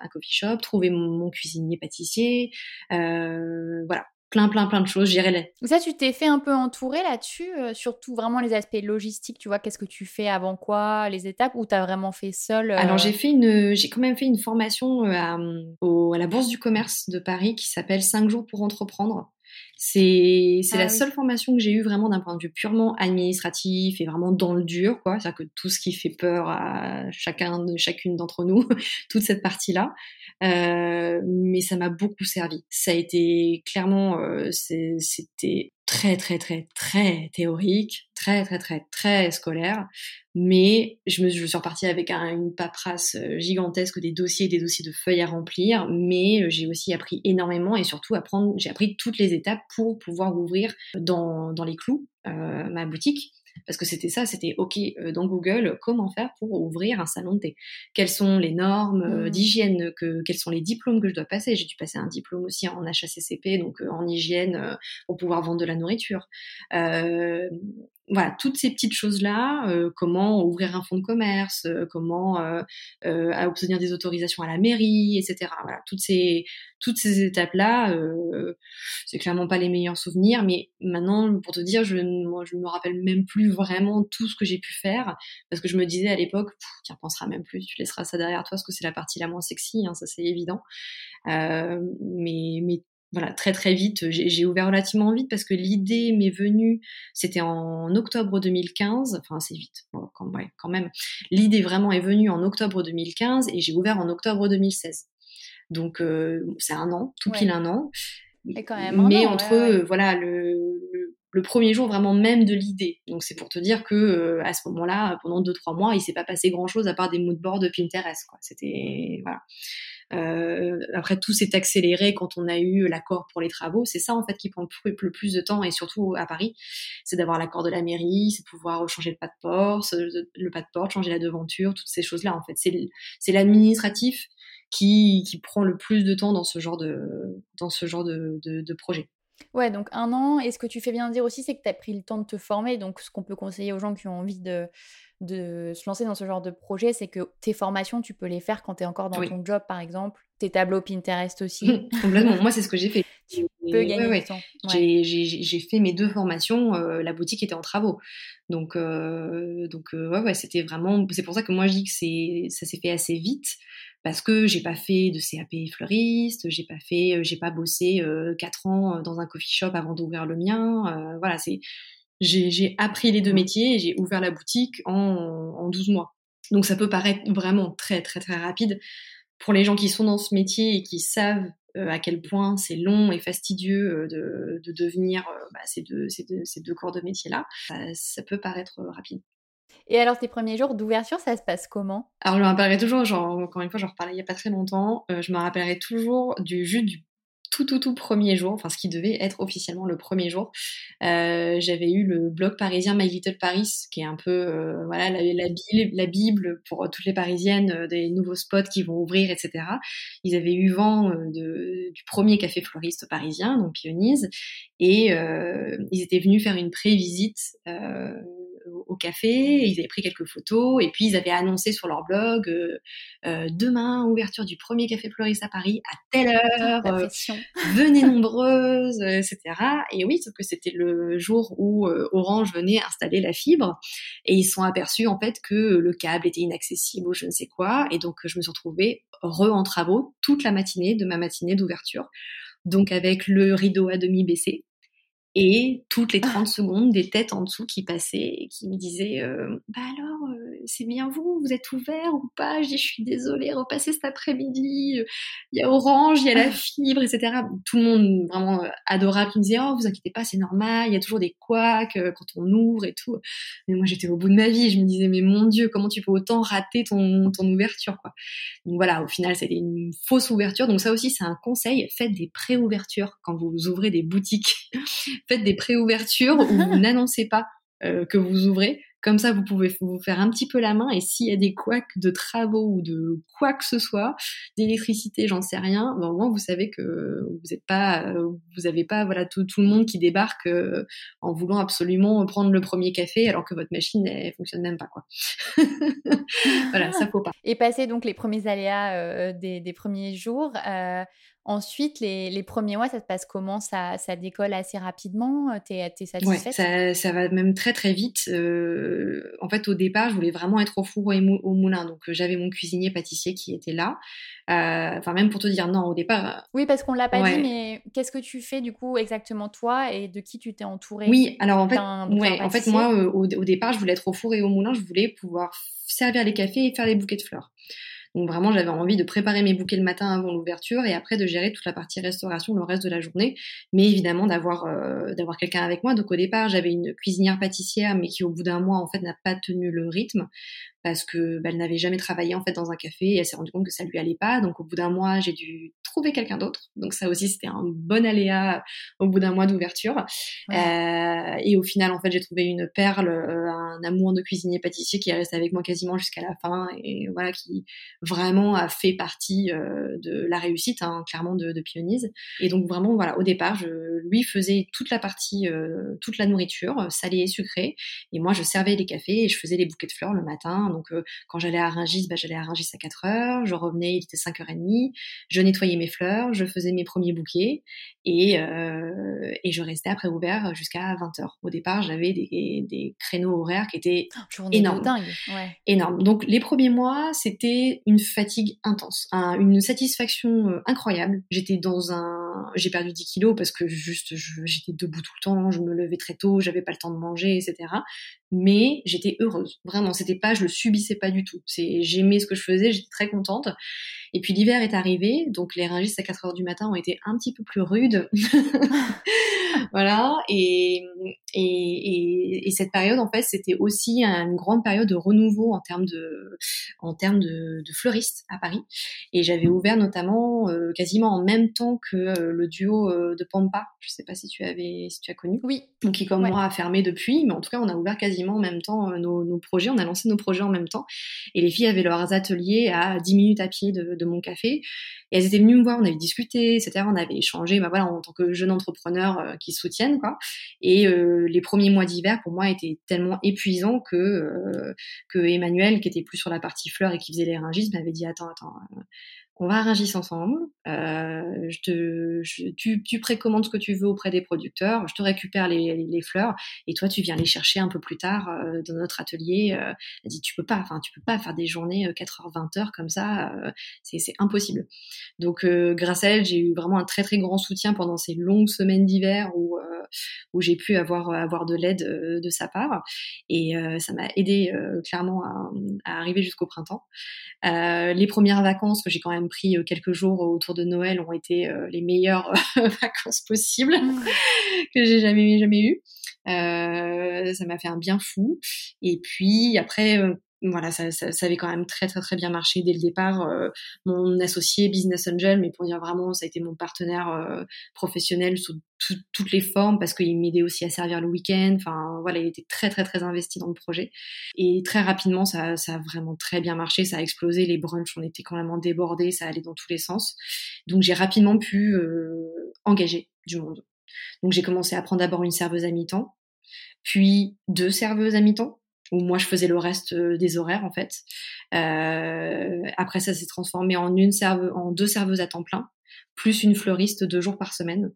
un coffee shop. Trouver mon, mon cuisinier pâtissier, voilà plein, plein, plein de choses. J'irai les. Ça, tu t'es fait un peu entourer là-dessus, euh, surtout vraiment les aspects logistiques. Tu vois, qu'est-ce que tu fais avant quoi, les étapes, ou t'as vraiment fait seul euh? Alors j'ai fait une, j'ai quand même fait une formation euh, à, à la Bourse du Commerce de Paris qui s'appelle 5 jours pour entreprendre. C'est c'est la ah seule formation que j'ai eue vraiment d'un point de vue purement administratif et vraiment dans le dur, quoi. C'est-à-dire que tout ce qui fait peur à chacun de chacune d'entre nous, [LAUGHS] toute cette partie-là. Euh, mais ça m'a beaucoup servi. Ça a été clairement, euh, c'était très très très très théorique, très très très très scolaire, mais je me je suis repartie avec une paperasse euh, gigantesque, des dossiers, des dossiers de feuilles à remplir, mais euh, j'ai aussi appris énormément et surtout apprendre, j'ai appris toutes les étapes pour pouvoir ouvrir dans, dans les clous euh, ma boutique. Parce que c'était ça, c'était OK dans Google, comment faire pour ouvrir un salon de thé? Quelles sont les normes mmh. d'hygiène que quels sont les diplômes que je dois passer? J'ai dû passer un diplôme aussi en HACCP donc en hygiène pour pouvoir vendre de la nourriture voilà, toutes ces petites choses-là, euh, comment ouvrir un fonds de commerce, euh, comment euh, euh obtenir des autorisations à la mairie, etc. Voilà, toutes ces toutes ces étapes-là, c'est clairement pas les meilleurs souvenirs, mais maintenant, pour te dire, je moi, je me rappelle même plus vraiment tout ce que j'ai pu faire, parce que je me disais à l'époque, tu n'y repenseras même plus, tu laisseras ça derrière toi, parce que c'est la partie la moins sexy, hein, ça c'est évident. mais mais voilà, très très vite, j'ai ouvert relativement vite parce que l'idée m'est venue, c'était en octobre 2015, enfin c'est vite, quand, quand même. L'idée vraiment est venue en octobre 2015 et j'ai ouvert en octobre 2016. Donc euh, c'est un an, tout pile un an. quand même Mais entre voilà le, le, premier jour vraiment même de l'idée. Donc c'est pour te dire que euh, à ce moment-là, pendant deux trois mois, il s'est pas passé grand chose à part des mots de bord de Pinterest. C'était voilà. Euh, après, tout s'est accéléré quand on a eu l'accord pour les travaux. C'est ça, en fait, qui prend le plus de temps, et surtout à Paris, c'est d'avoir l'accord de la mairie, c'est pouvoir changer le pas de porte, le pas de porte, changer la devanture, toutes ces choses-là, en fait. C'est l'administratif qui, qui prend le plus de temps dans ce genre de, dans ce genre de, de, de projet. Ouais, donc un an. Et ce que tu fais bien dire aussi, c'est que tu as pris le temps de te former. Donc, ce qu'on peut conseiller aux gens qui ont envie de, de se lancer dans ce genre de projet, c'est que tes formations, tu peux les faire quand tu es encore dans ton job, par exemple. Tes tableaux Pinterest aussi. [LAUGHS] Complètement. Moi, c'est ce que j'ai fait. Tu peux gagner du temps. J'ai fait mes deux formations. Euh, la boutique était en travaux. Donc, euh, donc euh, ouais, ouais c'était vraiment. C'est pour ça que moi, je dis que ça s'est fait assez vite parce que j'ai pas fait de CAP fleuriste, j'ai pas fait, j'ai pas bossé quatre ans dans un coffee shop avant d'ouvrir le mien. voilà, c'est j'ai appris les deux mmh. métiers et j'ai ouvert la boutique en, en 12 mois. Donc ça peut paraître vraiment très très très rapide pour les gens qui sont dans ce métier et qui savent euh, à quel point c'est long et fastidieux euh, de, de devenir euh, bah, ces, deux, ces, deux, ces, deux, corps de métier-là, ça, ça, peut paraître rapide. Et alors, tes premiers jours d'ouverture, ça se passe comment? Alors, je me rappellerai toujours, genre, encore une fois, j'en reparlais il n'y a pas très longtemps, je me rappellerai toujours du jus du tout tout tout premier jour, enfin ce qui devait être officiellement le premier jour, euh, j'avais eu le blog parisien My Little Paris, qui est un peu euh, voilà la, la, bible pour toutes les Parisiennes euh, des nouveaux spots qui vont ouvrir, etc. Ils avaient eu vent de, du premier café floriste parisien, donc Pionise, et ils étaient venus faire une pré-visite au café, ils avaient pris quelques photos et puis ils avaient annoncé sur leur blog euh, euh, demain ouverture du premier café fleuriste à Paris à telle heure, euh, [LAUGHS] venez nombreuses, etc. Et oui, sauf que c'était le jour où Orange venait installer la fibre et ils sont aperçus en fait que le câble était inaccessible ou je ne sais quoi. Et donc je me suis retrouvée re en travaux toute la matinée de ma matinée d'ouverture donc avec le rideau à demi baissé et toutes les 30 secondes, des têtes en dessous qui passaient et qui me disaient euh, Bah alors, euh, c'est bien vous, vous êtes ouvert ou pas Je dis Je suis désolée, repassez cet après-midi. Il y a Orange, il y a la fibre, etc. Tout le monde vraiment euh, adorable qui me disait Oh, vous inquiétez pas, c'est normal, il y a toujours des couacs quand on ouvre et tout. Mais moi, j'étais au bout de ma vie. Je me disais Mais mon Dieu, comment tu peux autant rater ton, ton ouverture quoi Donc voilà, au final, c'était une fausse ouverture. Donc ça aussi, c'est un conseil faites des pré-ouvertures quand vous ouvrez des boutiques faites des préouvertures où vous [LAUGHS] n'annoncez pas que vous ouvrez. Comme ça, vous pouvez vous faire un petit peu la main et s'il y a des couacs de travaux ou de quoi que ce soit, d'électricité, j'en sais rien, ben, au moins vous savez que vous n'êtes pas, vous n'avez pas voilà tout, tout, le monde qui débarque en voulant absolument prendre le premier café alors que votre machine elle fonctionne même pas quoi. [LAUGHS] voilà, ça faut pas. Et passer donc les premiers aléas des, des, premiers jours. Euh, Ensuite, les, premiers mois, ça se passe comment? Ça, ça décolle assez rapidement? Tu es, satisfaite? ça, ça, va même très très vite. Euh, en fait, au départ, je voulais vraiment être au four et au moulin. Donc, euh, j'avais mon cuisinier pâtissier qui était là. Euh, enfin, même pour te dire, non, au départ... Oui, parce qu'on l'a pas dit, mais qu'est-ce que tu fais du coup exactement toi et de qui tu t'es entourée? Oui, alors en fait, ouais, en fait moi, au, au départ, je voulais être au four et au moulin. Je voulais pouvoir servir les cafés et faire les bouquets de fleurs. Donc vraiment, j'avais envie de préparer mes bouquets le matin avant l'ouverture et après de gérer toute la partie restauration le reste de la journée. Mais évidemment d'avoir euh, d'avoir quelqu'un avec moi. Donc au départ, j'avais une cuisinière pâtissière, mais qui au bout d'un mois en fait n'a pas tenu le rythme parce que bah, elle n'avait jamais travaillé en fait dans un café et elle s'est rendue compte que ça lui allait pas. Donc au bout d'un mois, j'ai dû trouver quelqu'un d'autre. Donc ça aussi c'était un bon aléa au bout d'un mois d'ouverture. Euh, et au final en fait j'ai trouvé une perle, euh, un amour de cuisinier pâtissier qui est resté avec moi quasiment jusqu'à la fin et voilà qui vraiment a fait partie euh, de la réussite hein, clairement de, de Pionise. Et donc vraiment voilà au départ je lui faisais toute la partie, toute la nourriture salée et sucrée et moi je servais les cafés et je faisais les bouquets de fleurs le matin donc quand j'allais à Rungis, bah, j'allais à Rungis à 4 heures, je revenais, il était 5h30, je nettoyais mes fleurs, je faisais mes premiers bouquets et, euh, et je restais après ouvert jusqu'à 20h. Au départ, j'avais des, des, créneaux horaires qui étaient oh, énormes. Dingue. Énormes. Donc les premiers mois, c'était une fatigue intense, une satisfaction euh, incroyable. J'étais dans un... J'ai perdu 10 kilos parce que juste j'étais debout tout le temps, je me levais très tôt, j'avais pas le temps de manger, etc mais j'étais heureuse. Vraiment, c'était pas, je le subissais pas du tout. C'est, j'aimais ce que je faisais, j'étais très contente. Et puis l'hiver est arrivé, donc les ringis à 4 heures du matin ont été un petit peu plus rudes. [LAUGHS] voilà. Et, et, et, cette période, en fait, c'était aussi une grande période de renouveau en termes de, en termes de, de fleuristes à Paris. Et j'avais ouvert notamment euh, quasiment en même temps que euh, le duo euh, de Pampa. Je sais pas si tu avais, si tu as connu. Oui. Donc qui comme moi a fermé depuis, mais en tout cas on a ouvert quasiment en même temps nos, nos, projets. On a lancé nos projets en même temps. Et les filles avaient leurs ateliers à 10 minutes à pied de, de mon café. Et elles étaient venues me voir, on avait discuté, etc. On avait échangé, bah voilà, en tant que jeune entrepreneur qui soutiennent, quoi. Et les premiers mois d'hiver pour moi étaient tellement épuisants que euh, que Emmanuel, qui était plus sur la partie fleurs et qui faisait les m'avait dit attends attends, on va à Ringis ensemble. Euh, je te, tu, tu, précommandes ce que tu veux auprès des producteurs. Je te récupère les, les, fleurs et toi tu viens les chercher un peu plus tard euh, dans notre atelier. Euh, elle dit tu peux pas, enfin tu peux pas faire des journées 4h 20h comme ça, euh, c'est impossible. Donc euh, grâce à elle, j'ai eu vraiment un très très grand soutien pendant ces longues semaines d'hiver où où j'ai pu avoir avoir de l'aide de sa part et ça m'a aidé clairement à, à arriver jusqu'au printemps. les premières vacances que j'ai quand même pris euh, quelques jours autour de Noël ont été euh, les meilleures [LAUGHS] vacances possibles mmh. [LAUGHS] que j'ai jamais jamais eu. Euh, ça m'a fait un bien fou. Et puis après, voilà, ça, ça, ça, avait quand même très très très bien marché dès le départ. Euh, mon associé Business Angel, mais pour dire vraiment, ça a été mon partenaire euh, professionnel sous toutes les formes parce qu'il m'aidait aussi à servir le week-end. Enfin voilà, il était très très très investi dans le projet. Et très rapidement, ça, ça a vraiment très bien marché. Ça a explosé. Les brunchs, on était même débordés. Ça allait dans tous les sens. Donc j'ai rapidement pu euh, engager du monde. Donc j'ai commencé à prendre d'abord une serveuse à mi-temps, puis deux serveuses à mi-temps où moi je faisais le reste euh, des horaires en fait. Euh, après ça s'est transformé en une serve en deux serveuses à temps plein, plus une fleuriste deux jours par semaine.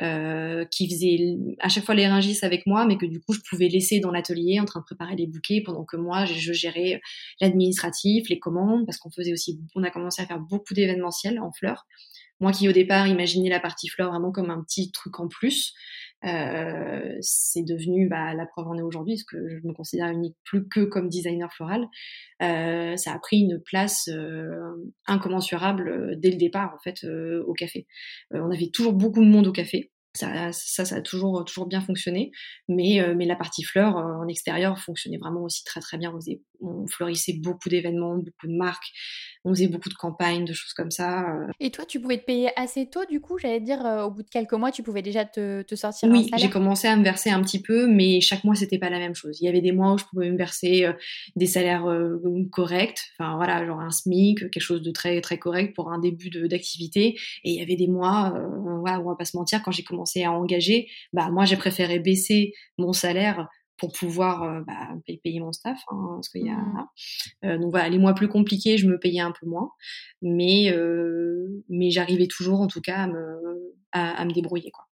Euh, qui faisait à chaque fois les ringis avec moi, mais que du coup je pouvais laisser dans l'atelier en train de préparer les bouquets pendant que moi je, gérais l'administratif, les commandes, parce qu'on faisait aussi, on a commencé à faire beaucoup d'événementiels en fleurs. Moi qui au départ imaginais la partie fleurs vraiment comme un petit truc en plus, euh, c'est devenu bah, la preuve en est aujourd'hui, parce que je me considère unique plus que comme designer floral. Euh, ça a pris une place euh, incommensurable euh, dès le départ en fait euh, au café. on avait toujours beaucoup de monde au café. Ça, ça, ça a toujours, toujours bien fonctionné, mais, mais la partie fleurs en extérieur fonctionnait vraiment aussi très très bien. On fleurissait beaucoup d'événements, beaucoup de marques, On faisait beaucoup de campagnes, de choses comme ça. Et toi, tu pouvais te payer assez tôt, du coup, j'allais dire, au bout de quelques mois, tu pouvais déjà te, te sortir oui, j'ai commencé à me verser un petit peu, mais chaque mois, c'était pas la même chose. Il y avait des mois où je pouvais me verser des salaires corrects, enfin voilà, genre un SMIC, quelque chose de très très correct pour un début d'activité. Et il y avait des mois, voilà, on va pas se mentir, quand j'ai commencé à engager, bah moi j'ai préféré baisser mon salaire pour pouvoir euh, bah, payer mon staff. Hein, parce qu'il y a, Mmh. euh, donc voilà, les mois plus compliqués, je me payais un peu moins, mais euh, mais j'arrivais toujours en tout cas à me à, à me débrouiller quoi.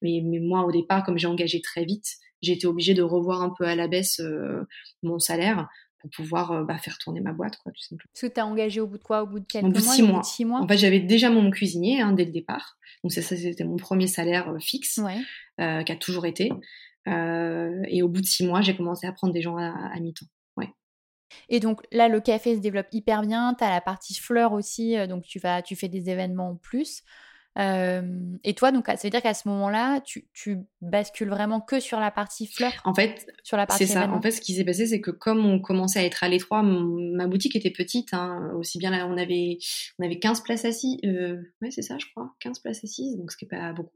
Mais, mais moi au départ, comme j'ai engagé très vite, j'ai été obligée de revoir un peu à la baisse euh, mon salaire pour pouvoir euh, bah, faire tourner ma boîte quoi tout simplement. Parce que tu as engagé au bout de quoi? Au bout de quelques Au bout de mois six au bout mois. de six mois? En fait, j'avais déjà mon cuisinier hein, dès le départ. Donc ça, c'était mon premier salaire euh, fixe, Ouais. qui a toujours été. Euh, et au bout de six mois, j'ai commencé à prendre des gens à, à mi-temps. Ouais. Et donc là, le café se développe hyper bien. Tu as la partie fleurs aussi, euh, donc tu, vas, tu fais des événements en plus. Euh, et toi, donc, ça veut dire qu'à ce moment-là, tu, tu bascules vraiment que sur la partie fleurs, En fait, sur la partie c'est ça. En fait, ce qui s'est passé, c'est que comme on commençait à être à l'étroit, ma boutique était petite. Hein, aussi bien là, on avait, on avait 15 places assises. Euh, ouais, c'est ça, je crois. 15 places assises, donc ce qui est pas beaucoup.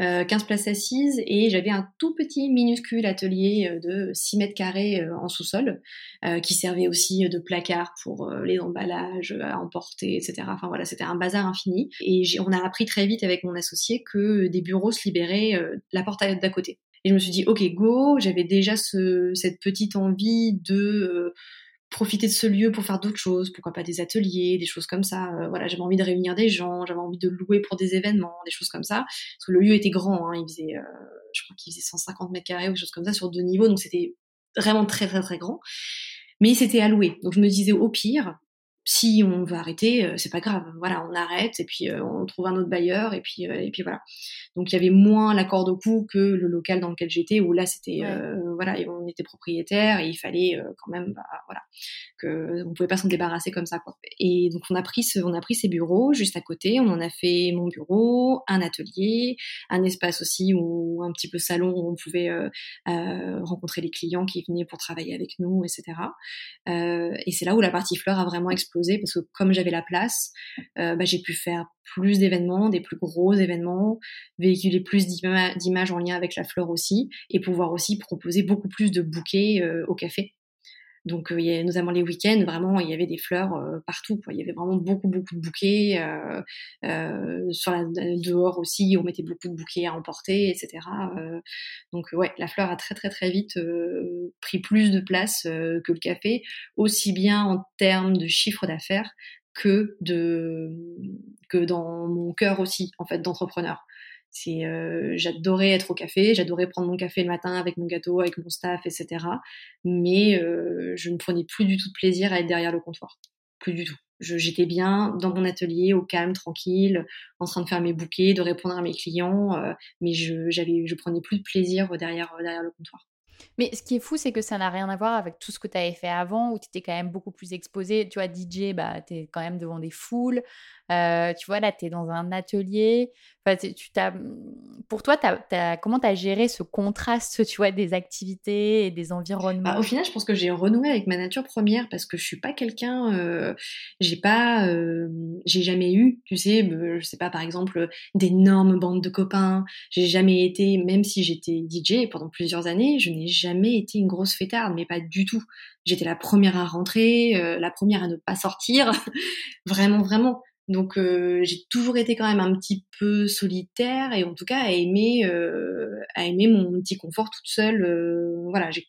Euh, 15 places assises et j'avais un tout petit minuscule atelier euh, de 6 mètres carrés euh, en sous-sol euh, qui servait aussi de placard pour les emballages à emporter, etc. Enfin voilà, c'était un bazar infini. Et on a appris très vite avec mon associé que des bureaux se libéraient la porte d'à côté. Et je me suis dit, ok, go. J'avais déjà ce, cette petite envie de profiter de ce lieu pour faire d'autres choses. Pourquoi pas des ateliers, des choses comme ça. Euh, voilà, j'avais envie de réunir des gens, j'avais envie de louer pour des événements, des choses comme ça. Parce que le lieu était grand, hein, il faisait, euh, je crois qu'il faisait 150 mètres carrés ou des choses comme ça sur deux niveaux, donc c'était vraiment très très très grand. Mais c'était alloué, donc je me disais au pire, si on veut arrêter, euh, c'est pas grave. Voilà, on arrête et puis euh, on trouve un autre bailleur et puis euh, et puis voilà. Donc il y avait moins la corde au cou que le local dans lequel j'étais où là c'était Ouais. euh, voilà, et on était propriétaire et il fallait quand même bah, voilà que on pouvait pas s'en débarrasser comme ça quoi. Et donc on a pris ce, on a pris ces bureaux juste à côté, on en a fait mon bureau, un atelier, un espace aussi où un petit peu salon où on pouvait rencontrer les clients qui venaient pour travailler avec nous, etc. Et c'est là où la partie fleurs a vraiment explosé parce que comme j'avais la place, euh, bah, j'ai pu faire plus d'événements, des plus gros événements, véhiculer plus d'ima- d'images en lien avec la fleur aussi, et pouvoir aussi proposer beaucoup plus de bouquets euh, au café. Donc, euh, il y notamment les week-ends, vraiment, il y avait des fleurs euh, partout. Il y avait vraiment beaucoup, beaucoup de bouquets. Euh, sur dehors aussi, on mettait beaucoup de bouquets à emporter, etc. Donc, ouais, la fleur a très, très, très vite pris plus de place que le café, aussi bien en termes de chiffre d'affaires que de que dans mon cœur aussi, en fait, d'entrepreneur. C'est, euh, j'adorais être au café, j'adorais prendre mon café le matin avec mon gâteau, avec mon staff, etc. Mais euh, je ne prenais plus du tout de plaisir à être derrière le comptoir, plus du tout. Je, j'étais bien dans mon atelier, au calme, tranquille, en train de faire mes bouquets, de répondre à mes clients, euh, mais je, j'avais, je prenais plus de plaisir derrière, derrière le comptoir. Mais ce qui est fou, c'est que ça n'a rien à voir avec tout ce que tu avais fait avant, où tu étais quand même beaucoup plus exposé. Tu vois, DJ, bah, tu es quand même devant des foules. Euh, tu vois, là, tu es dans un atelier. Enfin, tu, t'as... Pour toi, t'as, t'as... comment tu as géré ce contraste, tu vois, des activités et des environnements bah, Au final, je pense que j'ai renoué avec ma nature première parce que je suis pas quelqu'un... Euh, j'ai pas... Euh, j'ai jamais eu, tu sais, je sais pas, par exemple, d'énormes bandes de copains. J'ai jamais été, même si j'étais DJ pendant plusieurs années, je n'ai jamais été une grosse fêtarde, mais pas du tout. J'étais la première à rentrer, euh, la première à ne pas sortir. [LAUGHS] vraiment, vraiment. Donc euh, j'ai toujours été quand même un petit peu solitaire et en tout cas à aimer euh, à aimer mon petit confort toute seule. Euh, voilà, je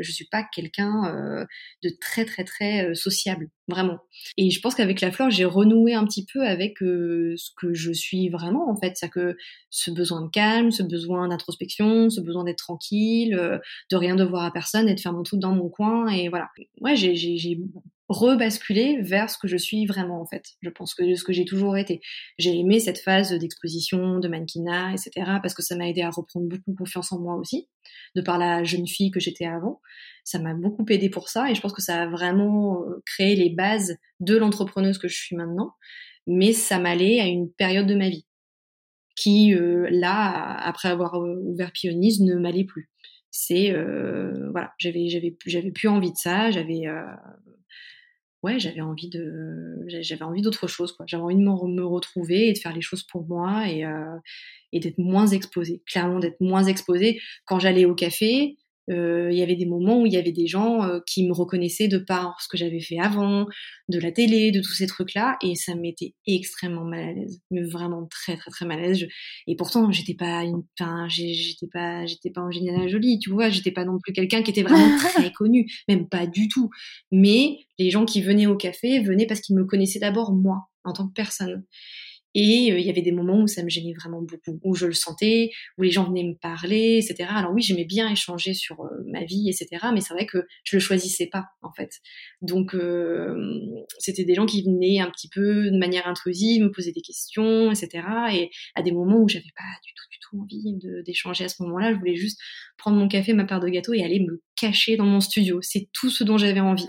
je suis pas quelqu'un euh, de très très très euh, sociable vraiment. Et je pense qu'avec la fleur j'ai renoué un petit peu avec euh, ce que je suis vraiment en fait, c'est que ce besoin de calme, ce besoin d'introspection, ce besoin d'être tranquille, de rien devoir à personne et de faire mon truc dans mon coin et voilà. Ouais, j'ai rebasculer vers ce que je suis vraiment en fait. Je pense que ce que j'ai toujours été. J'ai aimé cette phase d'exposition, de mannequinat, etc. parce que ça m'a aidé à reprendre beaucoup confiance en moi aussi, de par la jeune fille que j'étais avant. Ça m'a beaucoup aidé pour ça et je pense que ça a vraiment créé les bases de l'entrepreneuse que je suis maintenant. Mais ça m'allait à une période de ma vie qui, euh, là, après avoir ouvert Pionise, ne m'allait plus. C'est euh, voilà, j'avais j'avais j'avais plus envie de ça, j'avais euh, ouais, j'avais envie de, j'avais envie d'autre chose, quoi. J'avais envie de me retrouver et de faire les choses pour moi et, euh, et d'être moins exposée. Clairement, d'être moins exposée. Quand j'allais au café, il y avait des moments où il y avait des gens euh, qui me reconnaissaient de par ce que j'avais fait avant, de la télé, de tous ces trucs-là, et ça me mettait extrêmement mal à l'aise, mais vraiment très très très mal à l'aise. Et pourtant, j'étais pas une, enfin, j'étais pas, j'étais pas Angelina Jolie, tu vois, j'étais pas non plus quelqu'un qui était vraiment [LAUGHS] très connu, même pas du tout. Mais les gens qui venaient au café venaient parce qu'ils me connaissaient d'abord moi en tant que personne. Et euh, il y avait des moments où ça me gênait vraiment beaucoup, où je le sentais, où les gens venaient me parler, etc. Alors oui, j'aimais bien échanger sur euh, ma vie, etc. Mais c'est vrai que je le choisissais pas, en fait. Donc euh, c'était des gens qui venaient un petit peu de manière intrusive, me poser des questions, etc. Et à des moments où j'avais pas du tout, du tout envie d'échanger à ce moment-là, je voulais juste prendre mon café, ma part de gâteau et aller me cacher dans mon studio. C'est tout ce dont j'avais envie.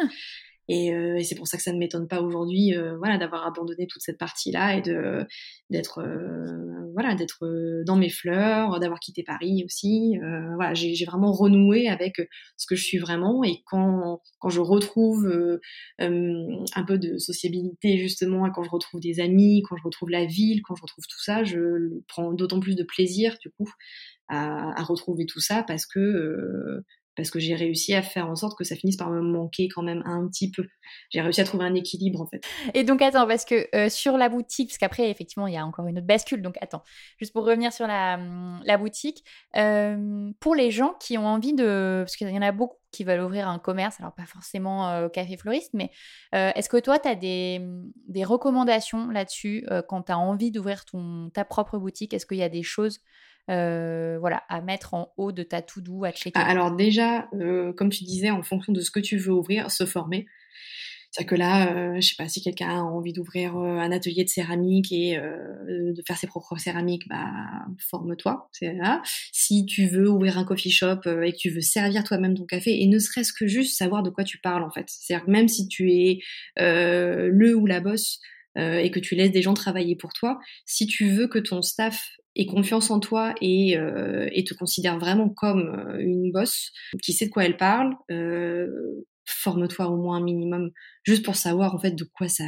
Et, euh, et c'est pour ça que ça ne m'étonne pas aujourd'hui, euh, voilà, d'avoir abandonné toute cette partie-là et de d'être, euh, voilà, d'être dans mes fleurs, d'avoir quitté Paris aussi. voilà, j'ai vraiment renoué avec ce que je suis vraiment. Et quand quand je retrouve un peu de sociabilité justement, quand je retrouve des amis, quand je retrouve la ville, quand je retrouve tout ça, je prends d'autant plus de plaisir du coup à, à retrouver tout ça parce que parce que j'ai réussi à faire en sorte que ça finisse par me manquer quand même un petit peu. J'ai réussi à trouver un équilibre en fait. Et donc attends, parce que euh, sur la boutique, parce qu'après effectivement il y a encore une autre bascule, donc attends, juste pour revenir sur la, hum, la boutique, euh, pour les gens qui ont envie de, parce qu'il y en a beaucoup qui veulent ouvrir un commerce, alors pas forcément euh, café floriste, mais est-ce que toi tu as des, hum, des recommandations là-dessus quand tu as envie d'ouvrir ta propre boutique? Est-ce qu'il y a des choses euh, voilà, à mettre en haut de ta to-do, à checker ah, Alors déjà, euh, comme tu disais, en fonction de ce que tu veux ouvrir, se former. C'est-à-dire que là, euh, je sais pas si quelqu'un a envie d'ouvrir un atelier de céramique et de faire ses propres céramiques, bah forme-toi. Si tu veux ouvrir un coffee shop et que tu veux servir toi-même ton café et ne serait-ce que juste savoir de quoi tu parles en fait. C'est-à-dire que même si tu es le ou la boss et que tu laisses des gens travailler pour toi, si tu veux que ton staff et confiance en toi et, euh, et te considère vraiment comme euh, une bosse qui sait de quoi elle parle, euh, forme-toi au moins un minimum, juste pour savoir en fait de quoi ça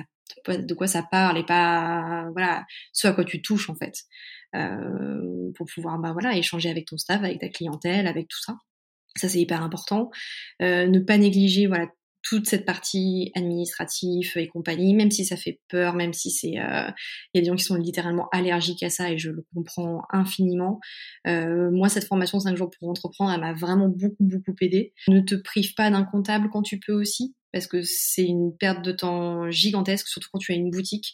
de quoi ça parle et pas voilà ce à quoi tu touches en fait. Euh, pour pouvoir bah voilà échanger avec ton staff avec ta clientèle avec tout ça. Ça c'est hyper important. Euh, ne pas négliger voilà toute cette partie administrative et compagnie, même si ça fait peur, même si c'est, euh, il y a des gens qui sont littéralement allergiques à ça et je le comprends infiniment. Euh, moi, cette formation 5 jours pour entreprendre, elle m'a vraiment beaucoup beaucoup aidé. Ne te prive pas d'un comptable quand tu peux aussi, parce que c'est une perte de temps gigantesque, surtout quand tu as une boutique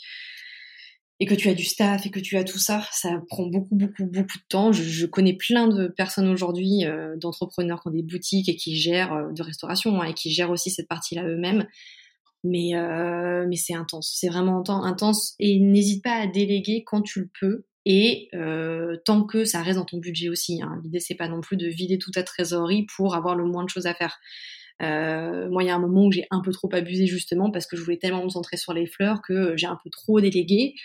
et que tu as du staff et que tu as tout ça, ça prend beaucoup, beaucoup, beaucoup de temps. Je, connais plein de personnes aujourd'hui, euh, d'entrepreneurs qui ont des boutiques et qui gèrent euh, de restauration hein, et qui gèrent aussi cette partie-là eux-mêmes. Mais, euh, mais c'est intense, c'est vraiment intense. Et n'hésite pas à déléguer quand tu le peux. Et tant que ça reste dans ton budget aussi. Hein. L'idée c'est pas non plus de vider toute ta trésorerie pour avoir le moins de choses à faire. Euh, moi, il y a un moment où j'ai un peu trop abusé justement parce que je voulais tellement me centrer sur les fleurs que j'ai un peu trop délégué.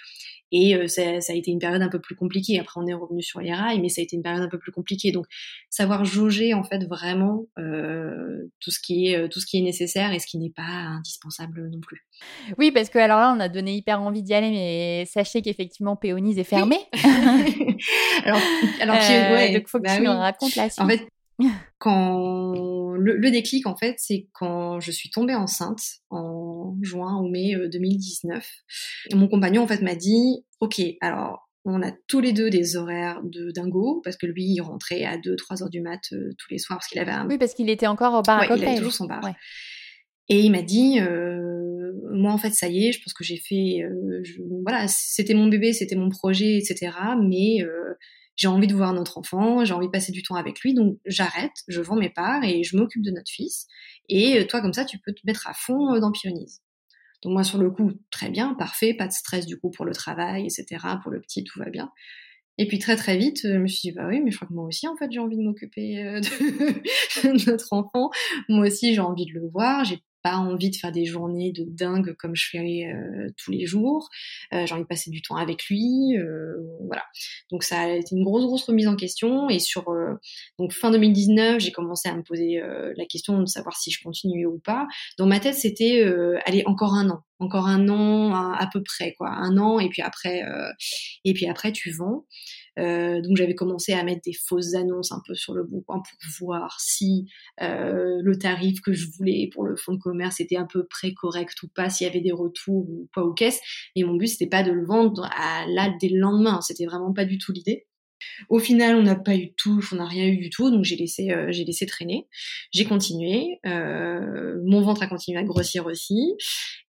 Et euh, ça, a été une période un peu plus compliquée. Après, on est revenu sur les rails, mais ça a été une période un peu plus compliquée. Donc, savoir jauger en fait vraiment euh, tout ce qui est tout ce qui est nécessaire et ce qui n'est pas indispensable non plus. Oui, parce que alors là, on a donné hyper envie d'y aller, mais sachez qu'effectivement, Péonise est fermée. [LAUGHS] alors, alors ouais, donc faut que bah tu nous racontes la suite. En fait, [LAUGHS] quand le, déclic en fait c'est quand je suis tombée enceinte en juin ou mai 2019 euh, mon compagnon en fait m'a dit ok alors on a tous les deux des horaires de dingo parce que lui il rentrait à 2 3 heures du mat euh, tous les soirs parce qu'il avait un oui parce qu'il était encore au bar à il avait toujours son bar. Et il m'a dit euh, moi en fait ça y est je pense que j'ai fait voilà c'était mon bébé c'était mon projet etc mais j'ai envie de voir notre enfant, j'ai envie de passer du temps avec lui, donc j'arrête, je vends mes parts et je m'occupe de notre fils. Et euh, toi, comme ça, tu peux te mettre à fond euh, dans Pionise. Donc moi, sur le coup, très bien, parfait, pas de stress du coup pour le travail, etc. Pour le petit, tout va bien. Et puis très très vite, je me suis dit, bah oui, mais je crois que moi aussi, en fait, j'ai envie de m'occuper euh, [LAUGHS] de notre enfant. Moi aussi, j'ai envie de le voir. J'ai pas envie de faire des journées de dingue comme je fais euh, tous les jours. j'ai envie de passer du temps avec lui, voilà. Donc ça a été une grosse grosse remise en question et sur donc fin 2019, j'ai commencé à me poser la question de savoir si je continuais ou pas. Dans ma tête, c'était allez encore un an, encore un an à, peu près quoi, un an et puis après et puis après tu vends. Euh, donc j'avais commencé à mettre des fausses annonces un peu sur le bon coin pour voir si euh, le tarif que je voulais pour le fonds de commerce était un peu près correct ou pas, s'il y avait des retours ou pas aux caisses. Et mon but c'était pas de le vendre à là dès le lendemain, c'était vraiment pas du tout l'idée. Au final, on n'a pas eu de touche, on n'a rien eu du tout, donc j'ai laissé, euh, j'ai laissé traîner. J'ai continué, euh, mon ventre a continué à grossir aussi,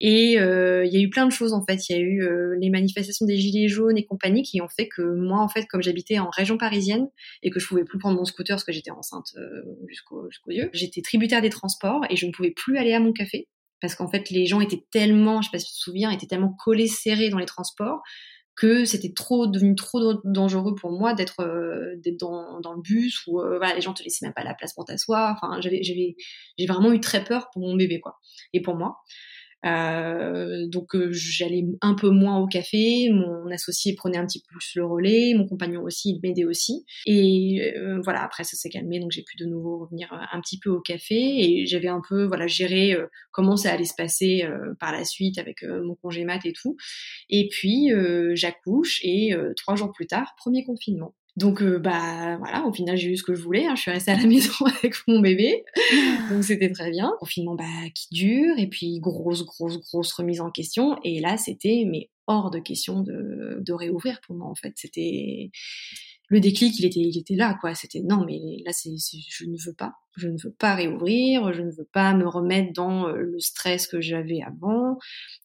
et euh, il y a eu plein de choses en fait. Il y a eu les manifestations des gilets jaunes et compagnie qui ont fait que moi, en fait, comme j'habitais en région parisienne et que je pouvais plus prendre mon scooter parce que j'étais enceinte jusqu'aux yeux, j'étais tributaire des transports et je ne pouvais plus aller à mon café parce qu'en fait, les gens étaient tellement, je sais pas si tu te souviens, étaient tellement collés serrés dans les transports que c'était trop devenu trop dangereux pour moi d'être euh, dans, dans, le bus où euh, voilà, les gens te laissaient même pas la place pour t'asseoir. Enfin, j'avais j'avais j'ai vraiment eu très peur pour mon bébé quoi et pour moi. Euh, donc euh, j'allais un peu moins au café, mon associé prenait un petit peu plus le relais, mon compagnon aussi, il m'aidait aussi. Et euh, voilà, après ça s'est calmé, donc j'ai pu de nouveau revenir un petit peu au café et j'avais un peu voilà géré comment ça allait se passer par la suite avec mon congé mat et tout. Et puis j'accouche et trois jours plus tard, premier confinement. Donc euh, bah voilà, au final j'ai eu ce que je voulais. Hein. Je suis restée à la [LAUGHS] maison avec mon bébé, donc c'était très bien. Confinement bah qui dure et puis grosse grosse grosse remise en question. Et là c'était mais hors de question de, de réouvrir pour moi en fait. C'était le déclic, il était il était là quoi. C'était non mais là c'est je ne veux pas, je ne veux pas réouvrir, je ne veux pas me remettre dans euh, le stress que j'avais avant.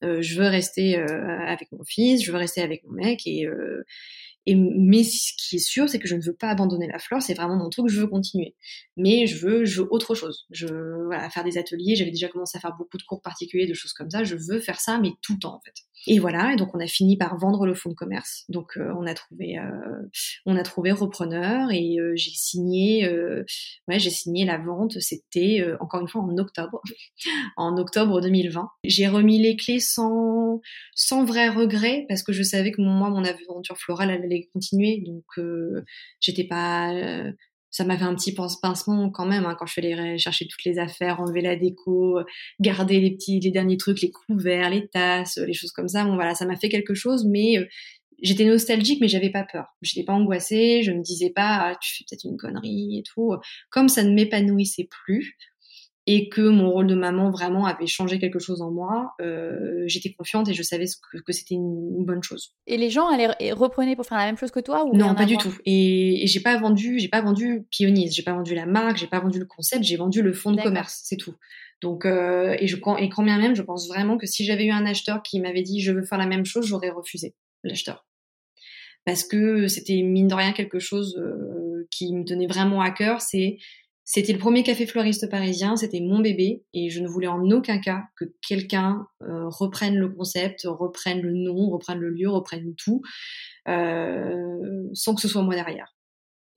Euh, je veux rester avec mon fils, je veux rester avec mon mec et et, mais ce qui est sûr, c'est que je ne veux pas abandonner la flore, c'est vraiment mon truc, je veux continuer. Mais je veux, je veux autre chose. Je veux voilà, faire des ateliers, j'avais déjà commencé à faire beaucoup de cours particuliers, de choses comme ça, je veux faire ça, mais tout le temps en fait. Et voilà, et donc on a fini par vendre le fonds de commerce. Donc euh, on a trouvé, euh, on a trouvé repreneur et euh, j'ai signé, ouais, j'ai signé la vente. C'était encore une fois en octobre, [LAUGHS] en octobre 2020. J'ai remis les clés sans, sans vrai regret parce que je savais que moi mon aventure florale allait continuer, donc j'étais pas ça m'avait un petit pincement quand même hein, quand je suis allée chercher toutes les affaires, enlever la déco, garder les petits, les derniers trucs, les couverts, les tasses, les choses comme ça. Bon voilà, ça m'a fait quelque chose, mais euh, j'étais nostalgique, mais j'avais pas peur. Je n'étais pas angoissée, je me disais pas ah, tu fais peut-être une connerie et tout. Comme ça ne m'épanouissait plus, et que mon rôle de maman vraiment avait changé quelque chose en moi, euh, j'étais confiante et je savais que, c'était une, bonne chose. Et les gens allaient reprenaient pour faire la même chose que toi ou Non, pas du tout. Et, j'ai pas vendu, j'ai pas vendu Pionise, j'ai pas vendu la marque, j'ai pas vendu le concept, j'ai vendu le fonds de commerce, c'est tout. Donc euh, et je et quand bien même, je pense vraiment que si j'avais eu un acheteur qui m'avait dit je veux faire la même chose, j'aurais refusé l'acheteur parce que c'était mine de rien quelque chose euh, qui me tenait vraiment à cœur. C'est c'était le premier café fleuriste parisien, c'était mon bébé et je ne voulais en aucun cas que quelqu'un euh, reprenne le concept, reprenne le nom, reprenne le lieu, reprenne tout, euh, sans que ce soit moi derrière.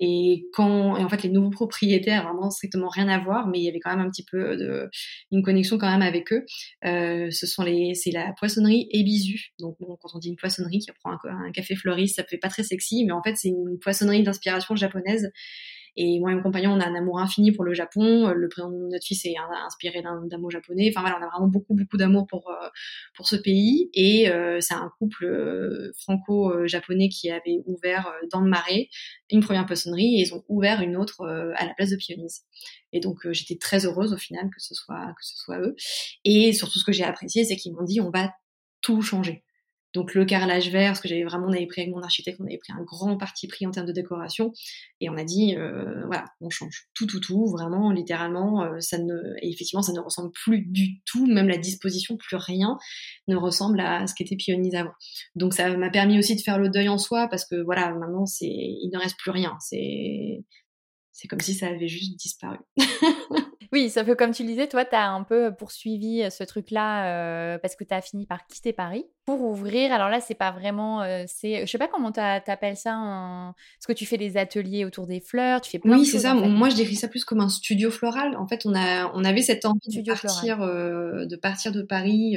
Et quand, et en fait, les nouveaux propriétaires, vraiment strictement rien à voir, mais il y avait quand même un petit peu de, une connexion quand même avec eux. Euh, ce sont les, c'est la poissonnerie Ebisu. Donc, quand on dit une poissonnerie qui prend un, un café fleuriste, ça fait pas très sexy, mais en fait, c'est une poissonnerie d'inspiration japonaise et moi et mon compagnon, on a un amour infini pour le Japon. Euh, le prénom de notre fils est inspiré d'un mot japonais. Enfin voilà, on a vraiment beaucoup beaucoup d'amour pour euh, pour ce pays. Et euh, c'est un couple franco-japonais qui avait ouvert dans le Marais une première poissonnerie et ils ont ouvert une autre à la place de Pionise. Et donc j'étais très heureuse au final que ce soit que ce soit eux. Et surtout ce que j'ai apprécié, c'est qu'ils m'ont dit on va tout changer. Donc le carrelage vert, parce que j'avais vraiment, on avait pris avec mon architecte, on avait pris un grand parti pris en termes de décoration, et on a dit, euh, voilà, on change tout, tout, tout, vraiment, littéralement, euh, ça ne, et effectivement, ça ne ressemble plus du tout, même la disposition, plus rien ne ressemble à ce qu'était Pionise avant. Donc ça m'a permis aussi de faire le deuil en soi, parce que voilà, maintenant, c'est, il ne reste plus rien, c'est, c'est comme si ça avait juste disparu. [LAUGHS] Oui, sauf que comme tu le disais, toi, tu as un peu poursuivi ce truc-là parce que tu as fini par quitter Paris pour ouvrir. Alors là, c'est pas vraiment. c'est, je sais pas comment tu appelles ça. Un... Parce que tu fais des ateliers autour des fleurs, tu fais plein Oui, c'est ça. Moi, je décris ça plus comme un studio floral. En fait, on, a, on avait cette envie de partir, de partir de Paris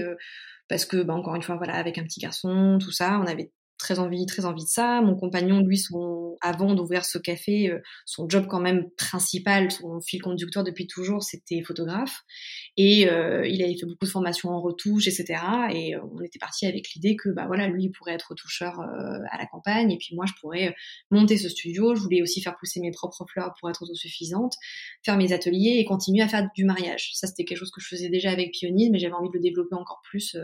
parce que, bah, encore une fois, voilà, avec un petit garçon, tout ça, on avait très envie, très envie de ça. Mon compagnon, lui, son, avant d'ouvrir ce café, euh, son job quand même principal, son fil conducteur depuis toujours, c'était photographe. Et euh, il avait fait beaucoup de formations en retouche, etc. Et euh, on était parti avec l'idée que, bah voilà, lui pourrait être retoucheur à la campagne, et puis moi je pourrais monter ce studio. Je voulais aussi faire pousser mes propres fleurs pour être autosuffisante, faire mes ateliers et continuer à faire du mariage. Ça, c'était quelque chose que je faisais déjà avec Pionine, mais j'avais envie de le développer encore plus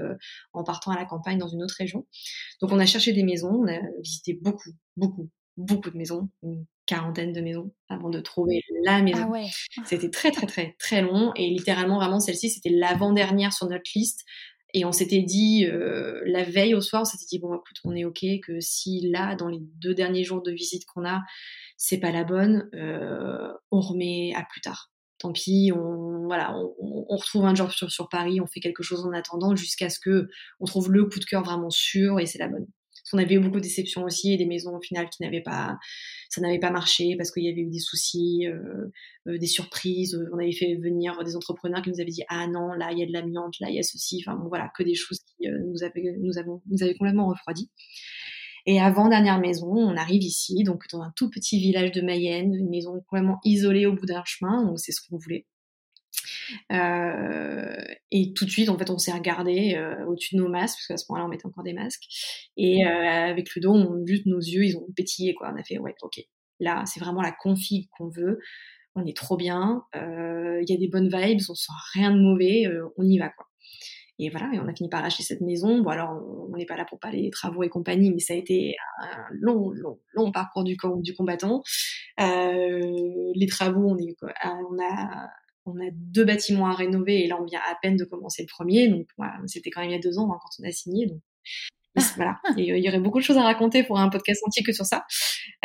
en partant à la campagne dans une autre région. Donc on a cherché des maisons, on a visité beaucoup, beaucoup, beaucoup de maisons, une quarantaine de maisons avant de trouver la maison. Ah c'était très très très très long et littéralement vraiment celle-ci c'était l'avant-dernière sur notre liste et on s'était dit euh, la veille au soir on s'était dit bon écoute on est ok que si là dans les deux derniers jours de visite qu'on a c'est pas la bonne euh, on remet à plus tard tant pis, on, voilà, on, retrouve un job sur, sur, Paris, on fait quelque chose en attendant jusqu'à ce que on trouve le coup de cœur vraiment sûr et c'est la bonne. On avait eu beaucoup de déceptions aussi et des maisons au final qui n'avaient pas, ça n'avait pas marché parce qu'il y avait eu des soucis, euh, euh, des surprises. On avait fait venir des entrepreneurs qui nous avaient dit ah non là il y a de l'amiante, là il y a ceci. Enfin bon voilà que des choses qui euh, nous avaient nous avons nous avaient complètement refroidi. Et avant dernière maison, on arrive ici, donc dans un tout petit village de Mayenne, une maison complètement isolée au bout d'un chemin, donc c'est ce qu'on voulait. Euh, et tout de suite, en fait, on s'est regardé euh, au-dessus de nos masques, parce qu'à ce moment-là, on mettait encore des masques. Et mmh. euh, avec Ludo, on, juste nos yeux, ils ont pétillé, quoi. On a fait, ouais, ok, là, c'est vraiment la config qu'on veut. On est trop bien. Il y a des bonnes vibes, on sent rien de mauvais. on y va, quoi. Et voilà, et on a fini par acheter cette maison. Bon, alors, on n'est pas là pour parler des travaux et compagnie, mais ça a été un long, long, long parcours du, du combattant. Euh, les travaux, on, est, on a on a deux bâtiments à rénover et là on vient à peine de commencer le premier. Donc c'était quand même il y a deux ans hein, quand on a signé. Donc voilà, il y aurait beaucoup de choses à raconter pour un podcast entier que sur ça.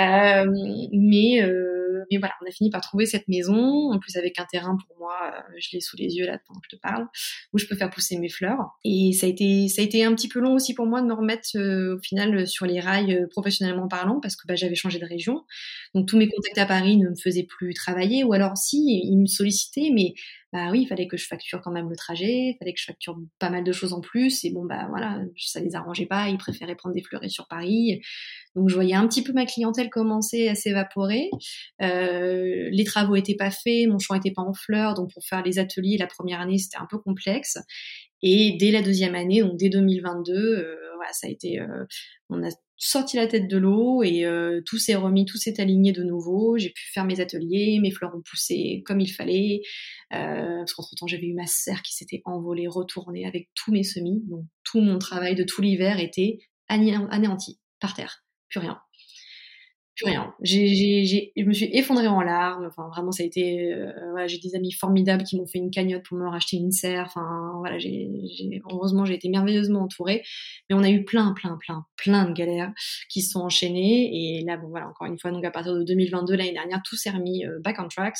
Euh, mais euh, mais voilà, on a fini par trouver cette maison, en plus avec un terrain pour moi, euh, je l'ai sous les yeux là pendant que je te parle, où je peux faire pousser mes fleurs. Et ça a été, ça a été un petit peu long aussi pour moi de me remettre euh, au final sur les rails euh, professionnellement parlant, parce que bah, j'avais changé de région. Donc tous mes contacts à Paris ne me faisaient plus travailler, ou alors si, ils me sollicitaient, mais bah oui, il fallait que je facture quand même le trajet, il fallait que je facture pas mal de choses en plus, et bon bah voilà, ça les arrangeait pas, ils préféraient prendre des fleurets sur Paris. Donc je voyais un petit peu ma clientèle commencer à s'évaporer. Euh, les travaux étaient pas faits, mon champ était pas en fleurs, donc pour faire les ateliers la première année c'était un peu complexe. Et dès la deuxième année, donc dès 2022, euh, voilà, ça a été, euh, on a sorti la tête de l'eau et euh, tout s'est remis, tout s'est aligné de nouveau. J'ai pu faire mes ateliers, mes fleurs ont poussé comme il fallait. Euh, parce qu'entre temps, j'avais eu ma serre qui s'était envolée, retournée avec tous mes semis. Donc tout mon travail de tout l'hiver était anéanti par terre plus rien. Plus rien. J'ai, je me suis effondrée en larmes. Enfin, vraiment, ça a été. Euh, voilà, j'ai des amis formidables qui m'ont fait une cagnotte pour me racheter une serre. Enfin, voilà, heureusement, j'ai été merveilleusement entourée. Mais on a eu plein, plein, plein, plein de galères qui se sont enchaînées. Et là, bon, voilà, encore une fois, donc à partir de 2022, l'année dernière, tout s'est remis euh, back on tracks.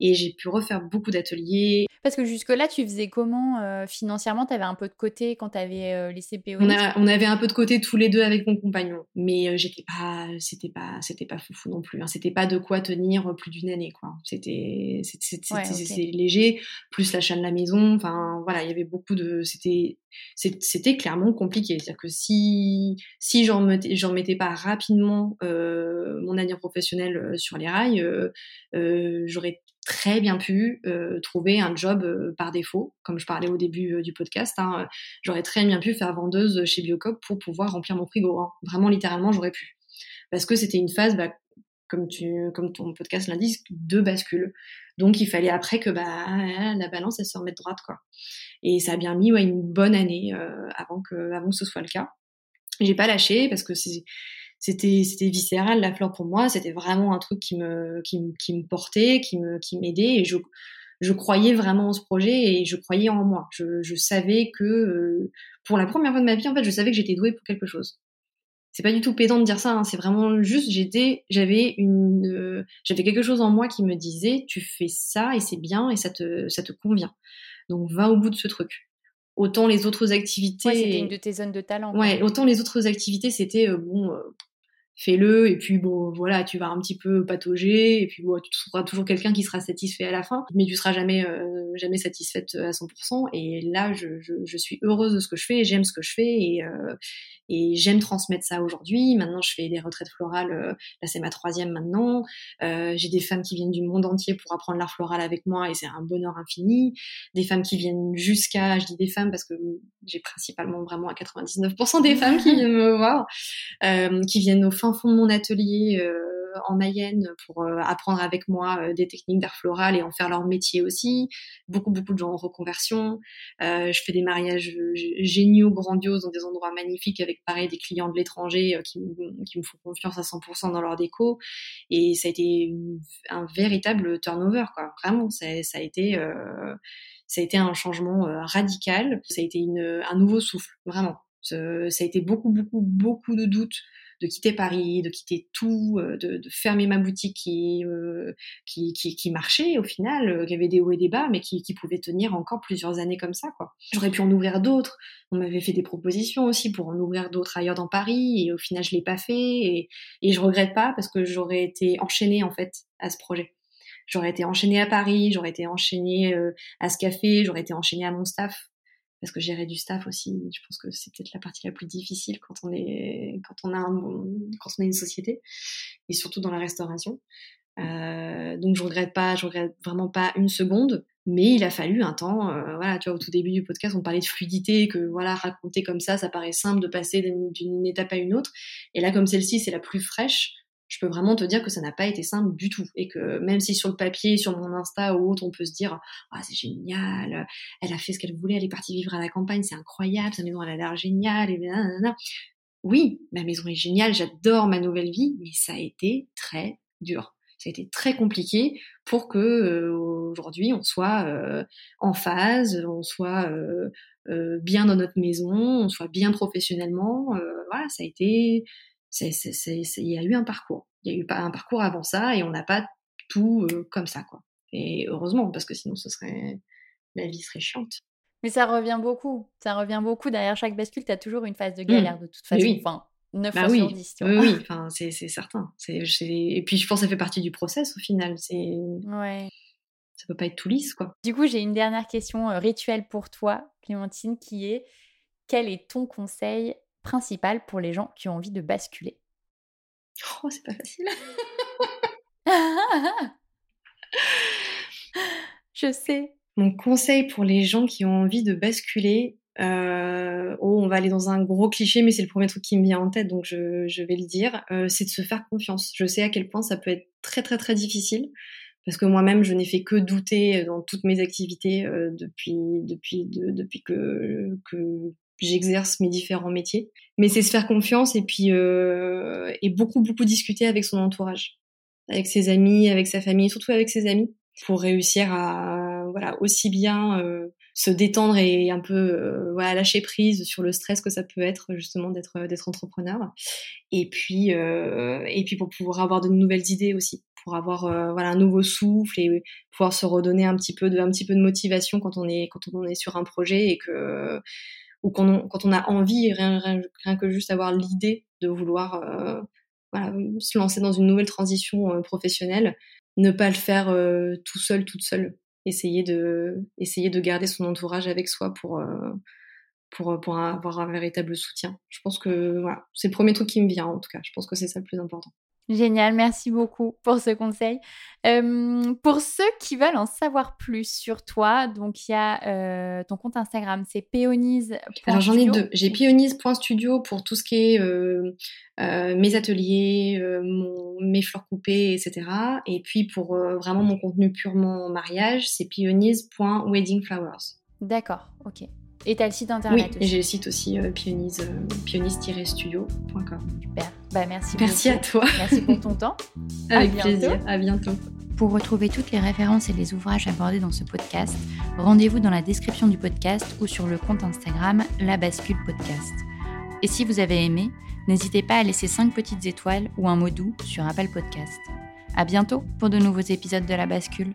Et j'ai pu refaire beaucoup d'ateliers. Parce que jusque-là, tu faisais comment euh, financièrement? Tu avais un peu de côté quand tu avais les CPO on, on, avait un peu de côté tous les deux avec mon compagnon. Mais j'étais pas. C'était pas c'était pas foufou non plus. Hein. C'était pas de quoi tenir plus d'une année, quoi. C'était c'était léger, plus l'achat de la maison. Enfin, voilà, il y avait beaucoup de. C'était c'était clairement compliqué. C'est-à-dire que si si j'en mettais, j'en mettais pas rapidement euh, mon avenir professionnel euh, sur les rails, euh, euh, j'aurais très bien pu euh, trouver un job euh, par défaut, comme je parlais au début du podcast. Hein, j'aurais très bien pu faire vendeuse chez Biocop pour pouvoir remplir mon frigo. Hein. Vraiment, littéralement, j'aurais pu parce que c'était une phase, bah, comme, ton podcast l'indique, de bascule. Donc il fallait après que bah, la balance elle se remette droite quoi. Et ça a bien mis ouais, une bonne année euh, avant que avant que ce soit le cas. J'ai pas lâché parce que c'était c'était viscéral la fleur pour moi. C'était vraiment un truc qui me qui, qui me portait, qui me qui m'aidait et je je croyais vraiment en ce projet et je croyais en moi. Je, je savais que euh, pour la première fois de ma vie en fait, je savais que j'étais douée pour quelque chose c'est pas du tout pédant de dire ça. Hein. C'est vraiment juste, j'étais, j'avais une, euh, j'avais quelque chose en moi qui me disait, tu fais ça et c'est bien et ça te, ça te convient. Donc va au bout de ce truc. Autant les autres activités. Ouais, c'était une de tes zones de talent. Ouais, autant les autres activités, c'était euh, bon, euh, fais-le et puis bon voilà tu vas un petit peu patauger et puis bon tu trouveras toujours quelqu'un qui sera satisfait à la fin mais tu seras jamais euh, jamais satisfaite à 100% et là je, je, suis heureuse de ce que je fais j'aime ce que je fais et euh, et j'aime transmettre ça aujourd'hui. Maintenant je fais des retraites florales euh, là c'est ma troisième maintenant. Euh, j'ai des femmes qui viennent du monde entier pour apprendre l'art floral avec moi et c'est un bonheur infini. Des femmes qui viennent jusqu'à je dis des femmes parce que j'ai principalement vraiment à 99% des femmes qui viennent me voir qui viennent au fond de mon atelier euh, en Mayenne pour euh, apprendre avec moi euh, des techniques d'art floral et en faire leur métier aussi. Beaucoup, beaucoup de gens en reconversion. je fais des mariages géniaux, grandioses dans des endroits magnifiques avec pareil des clients de l'étranger qui, qui, me font confiance à 100% dans leur déco. Et ça a été un véritable turnover, quoi. Vraiment, ça, a été... ça a été un changement radical, ça a été un nouveau souffle, vraiment. Ça a été beaucoup, beaucoup, beaucoup de doutes de quitter Paris, de quitter tout, euh, de, fermer ma boutique qui, euh, qui, marchait au final, euh, qui avait des hauts et des bas, mais qui, qui pouvait tenir encore plusieurs années comme ça. quoi. J'aurais pu en ouvrir d'autres. On m'avait fait des propositions aussi pour en ouvrir d'autres ailleurs dans Paris, et au final je l'ai pas fait, et, et je regrette pas parce que j'aurais été enchaînée en fait à ce projet. J'aurais été enchaînée à Paris, j'aurais été enchaînée à ce café, j'aurais été enchaînée à mon staff parce que gérer du staff aussi, je pense que c'est peut-être la partie la plus difficile quand on est quand on a un, quand on a une société et surtout dans la restauration. Euh, donc je regrette pas, je regrette vraiment pas une seconde, mais il a fallu un temps. Euh, voilà, tu vois, au tout début du podcast, on parlait de fluidité, que voilà, raconter comme ça, ça paraît simple de passer d'une étape à une autre. Et là, comme celle-ci, c'est la plus fraîche je peux vraiment te dire que ça n'a pas été simple du tout et que même si sur le papier, sur mon Insta ou autre, on peut se dire ah c'est génial, elle a fait ce qu'elle voulait, elle est partie vivre à la campagne, c'est incroyable, sa maison elle a l'air géniale et Oui, ma maison est géniale, j'adore ma nouvelle vie, mais ça a été très dur. Ça a été très compliqué pour que euh, aujourd'hui on soit euh, en phase, on soit euh, bien dans notre maison, on soit bien professionnellement. voilà, ça a été il y a eu un parcours. Il y a eu pas un parcours avant ça et on n'a pas tout euh, comme ça, quoi. Et heureusement, parce que sinon, ce serait, la vie serait chiante. Mais ça revient beaucoup. Ça revient beaucoup. Derrière chaque bascule, tu as toujours une phase de galère, mmh. de toute façon. Enfin, 9 bah oui. sur 10. Oui, oui. Enfin, c'est certain. Et puis, je pense que ça fait partie du process au final. C'est. Ouais. Ça peut pas être tout lisse, quoi. Du coup, j'ai une dernière question euh, rituelle pour toi, Clémentine, qui est quel est ton conseil principal pour les gens qui ont envie de basculer Oh, c'est pas facile. [LAUGHS] Je sais. Mon conseil pour les gens qui ont envie de basculer, euh, oh, on va aller dans un gros cliché, mais c'est le premier truc qui me vient en tête, donc je, je vais le dire, euh, c'est de se faire confiance. Je sais à quel point ça peut être très très très difficile, parce que moi-même, je n'ai fait que douter dans toutes mes activités euh, depuis depuis depuis que que j'exerce mes différents métiers. Mais c'est se faire confiance et puis euh, et beaucoup beaucoup discuter avec son entourage, avec ses amis, avec sa famille, surtout avec ses amis, pour réussir à voilà aussi bien euh, se détendre et un peu euh, voilà lâcher prise sur le stress que ça peut être justement d'être d'être entrepreneur. Et puis euh, et puis pour pouvoir avoir de nouvelles idées aussi pour avoir euh, voilà un nouveau souffle et pouvoir se redonner un petit peu de un petit peu de motivation quand on est quand on est sur un projet et que ou quand on, quand on a envie, rien, rien, que juste avoir l'idée de vouloir euh, voilà, se lancer dans une nouvelle transition euh, professionnelle, ne pas le faire euh, tout seul, toute seule. Essayer de, essayer de garder son entourage avec soi pour, pour, pour avoir un véritable soutien. Je pense que voilà, c'est le premier truc qui me vient en tout cas. Je pense que c'est ça le plus important. Génial, merci beaucoup pour ce conseil. pour ceux qui veulent en savoir plus sur toi, donc il y a euh, ton compte Instagram, c'est peonise. Alors j'en ai deux. J'ai peonise.studio pour tout ce qui est euh, mes ateliers, mon, mes fleurs coupées, etc. Et puis pour vraiment mon contenu purement mariage, c'est peonise.weddingflowers. D'accord, ok. Et tu as le site internet Oui, et j'ai le site aussi euh, pionise, euh, studiocom Super. Bah, merci Merci à toi. Merci pour ton temps. [LAUGHS] Avec plaisir. À bientôt. Pour retrouver toutes les références et les ouvrages abordés dans ce podcast, rendez-vous dans la description du podcast ou sur le compte Instagram La Bascule Podcast. Et si vous avez aimé, N'hésitez pas à laisser 5 petites étoiles ou un mot doux sur Apple Podcast. À bientôt pour de nouveaux épisodes de La Bascule.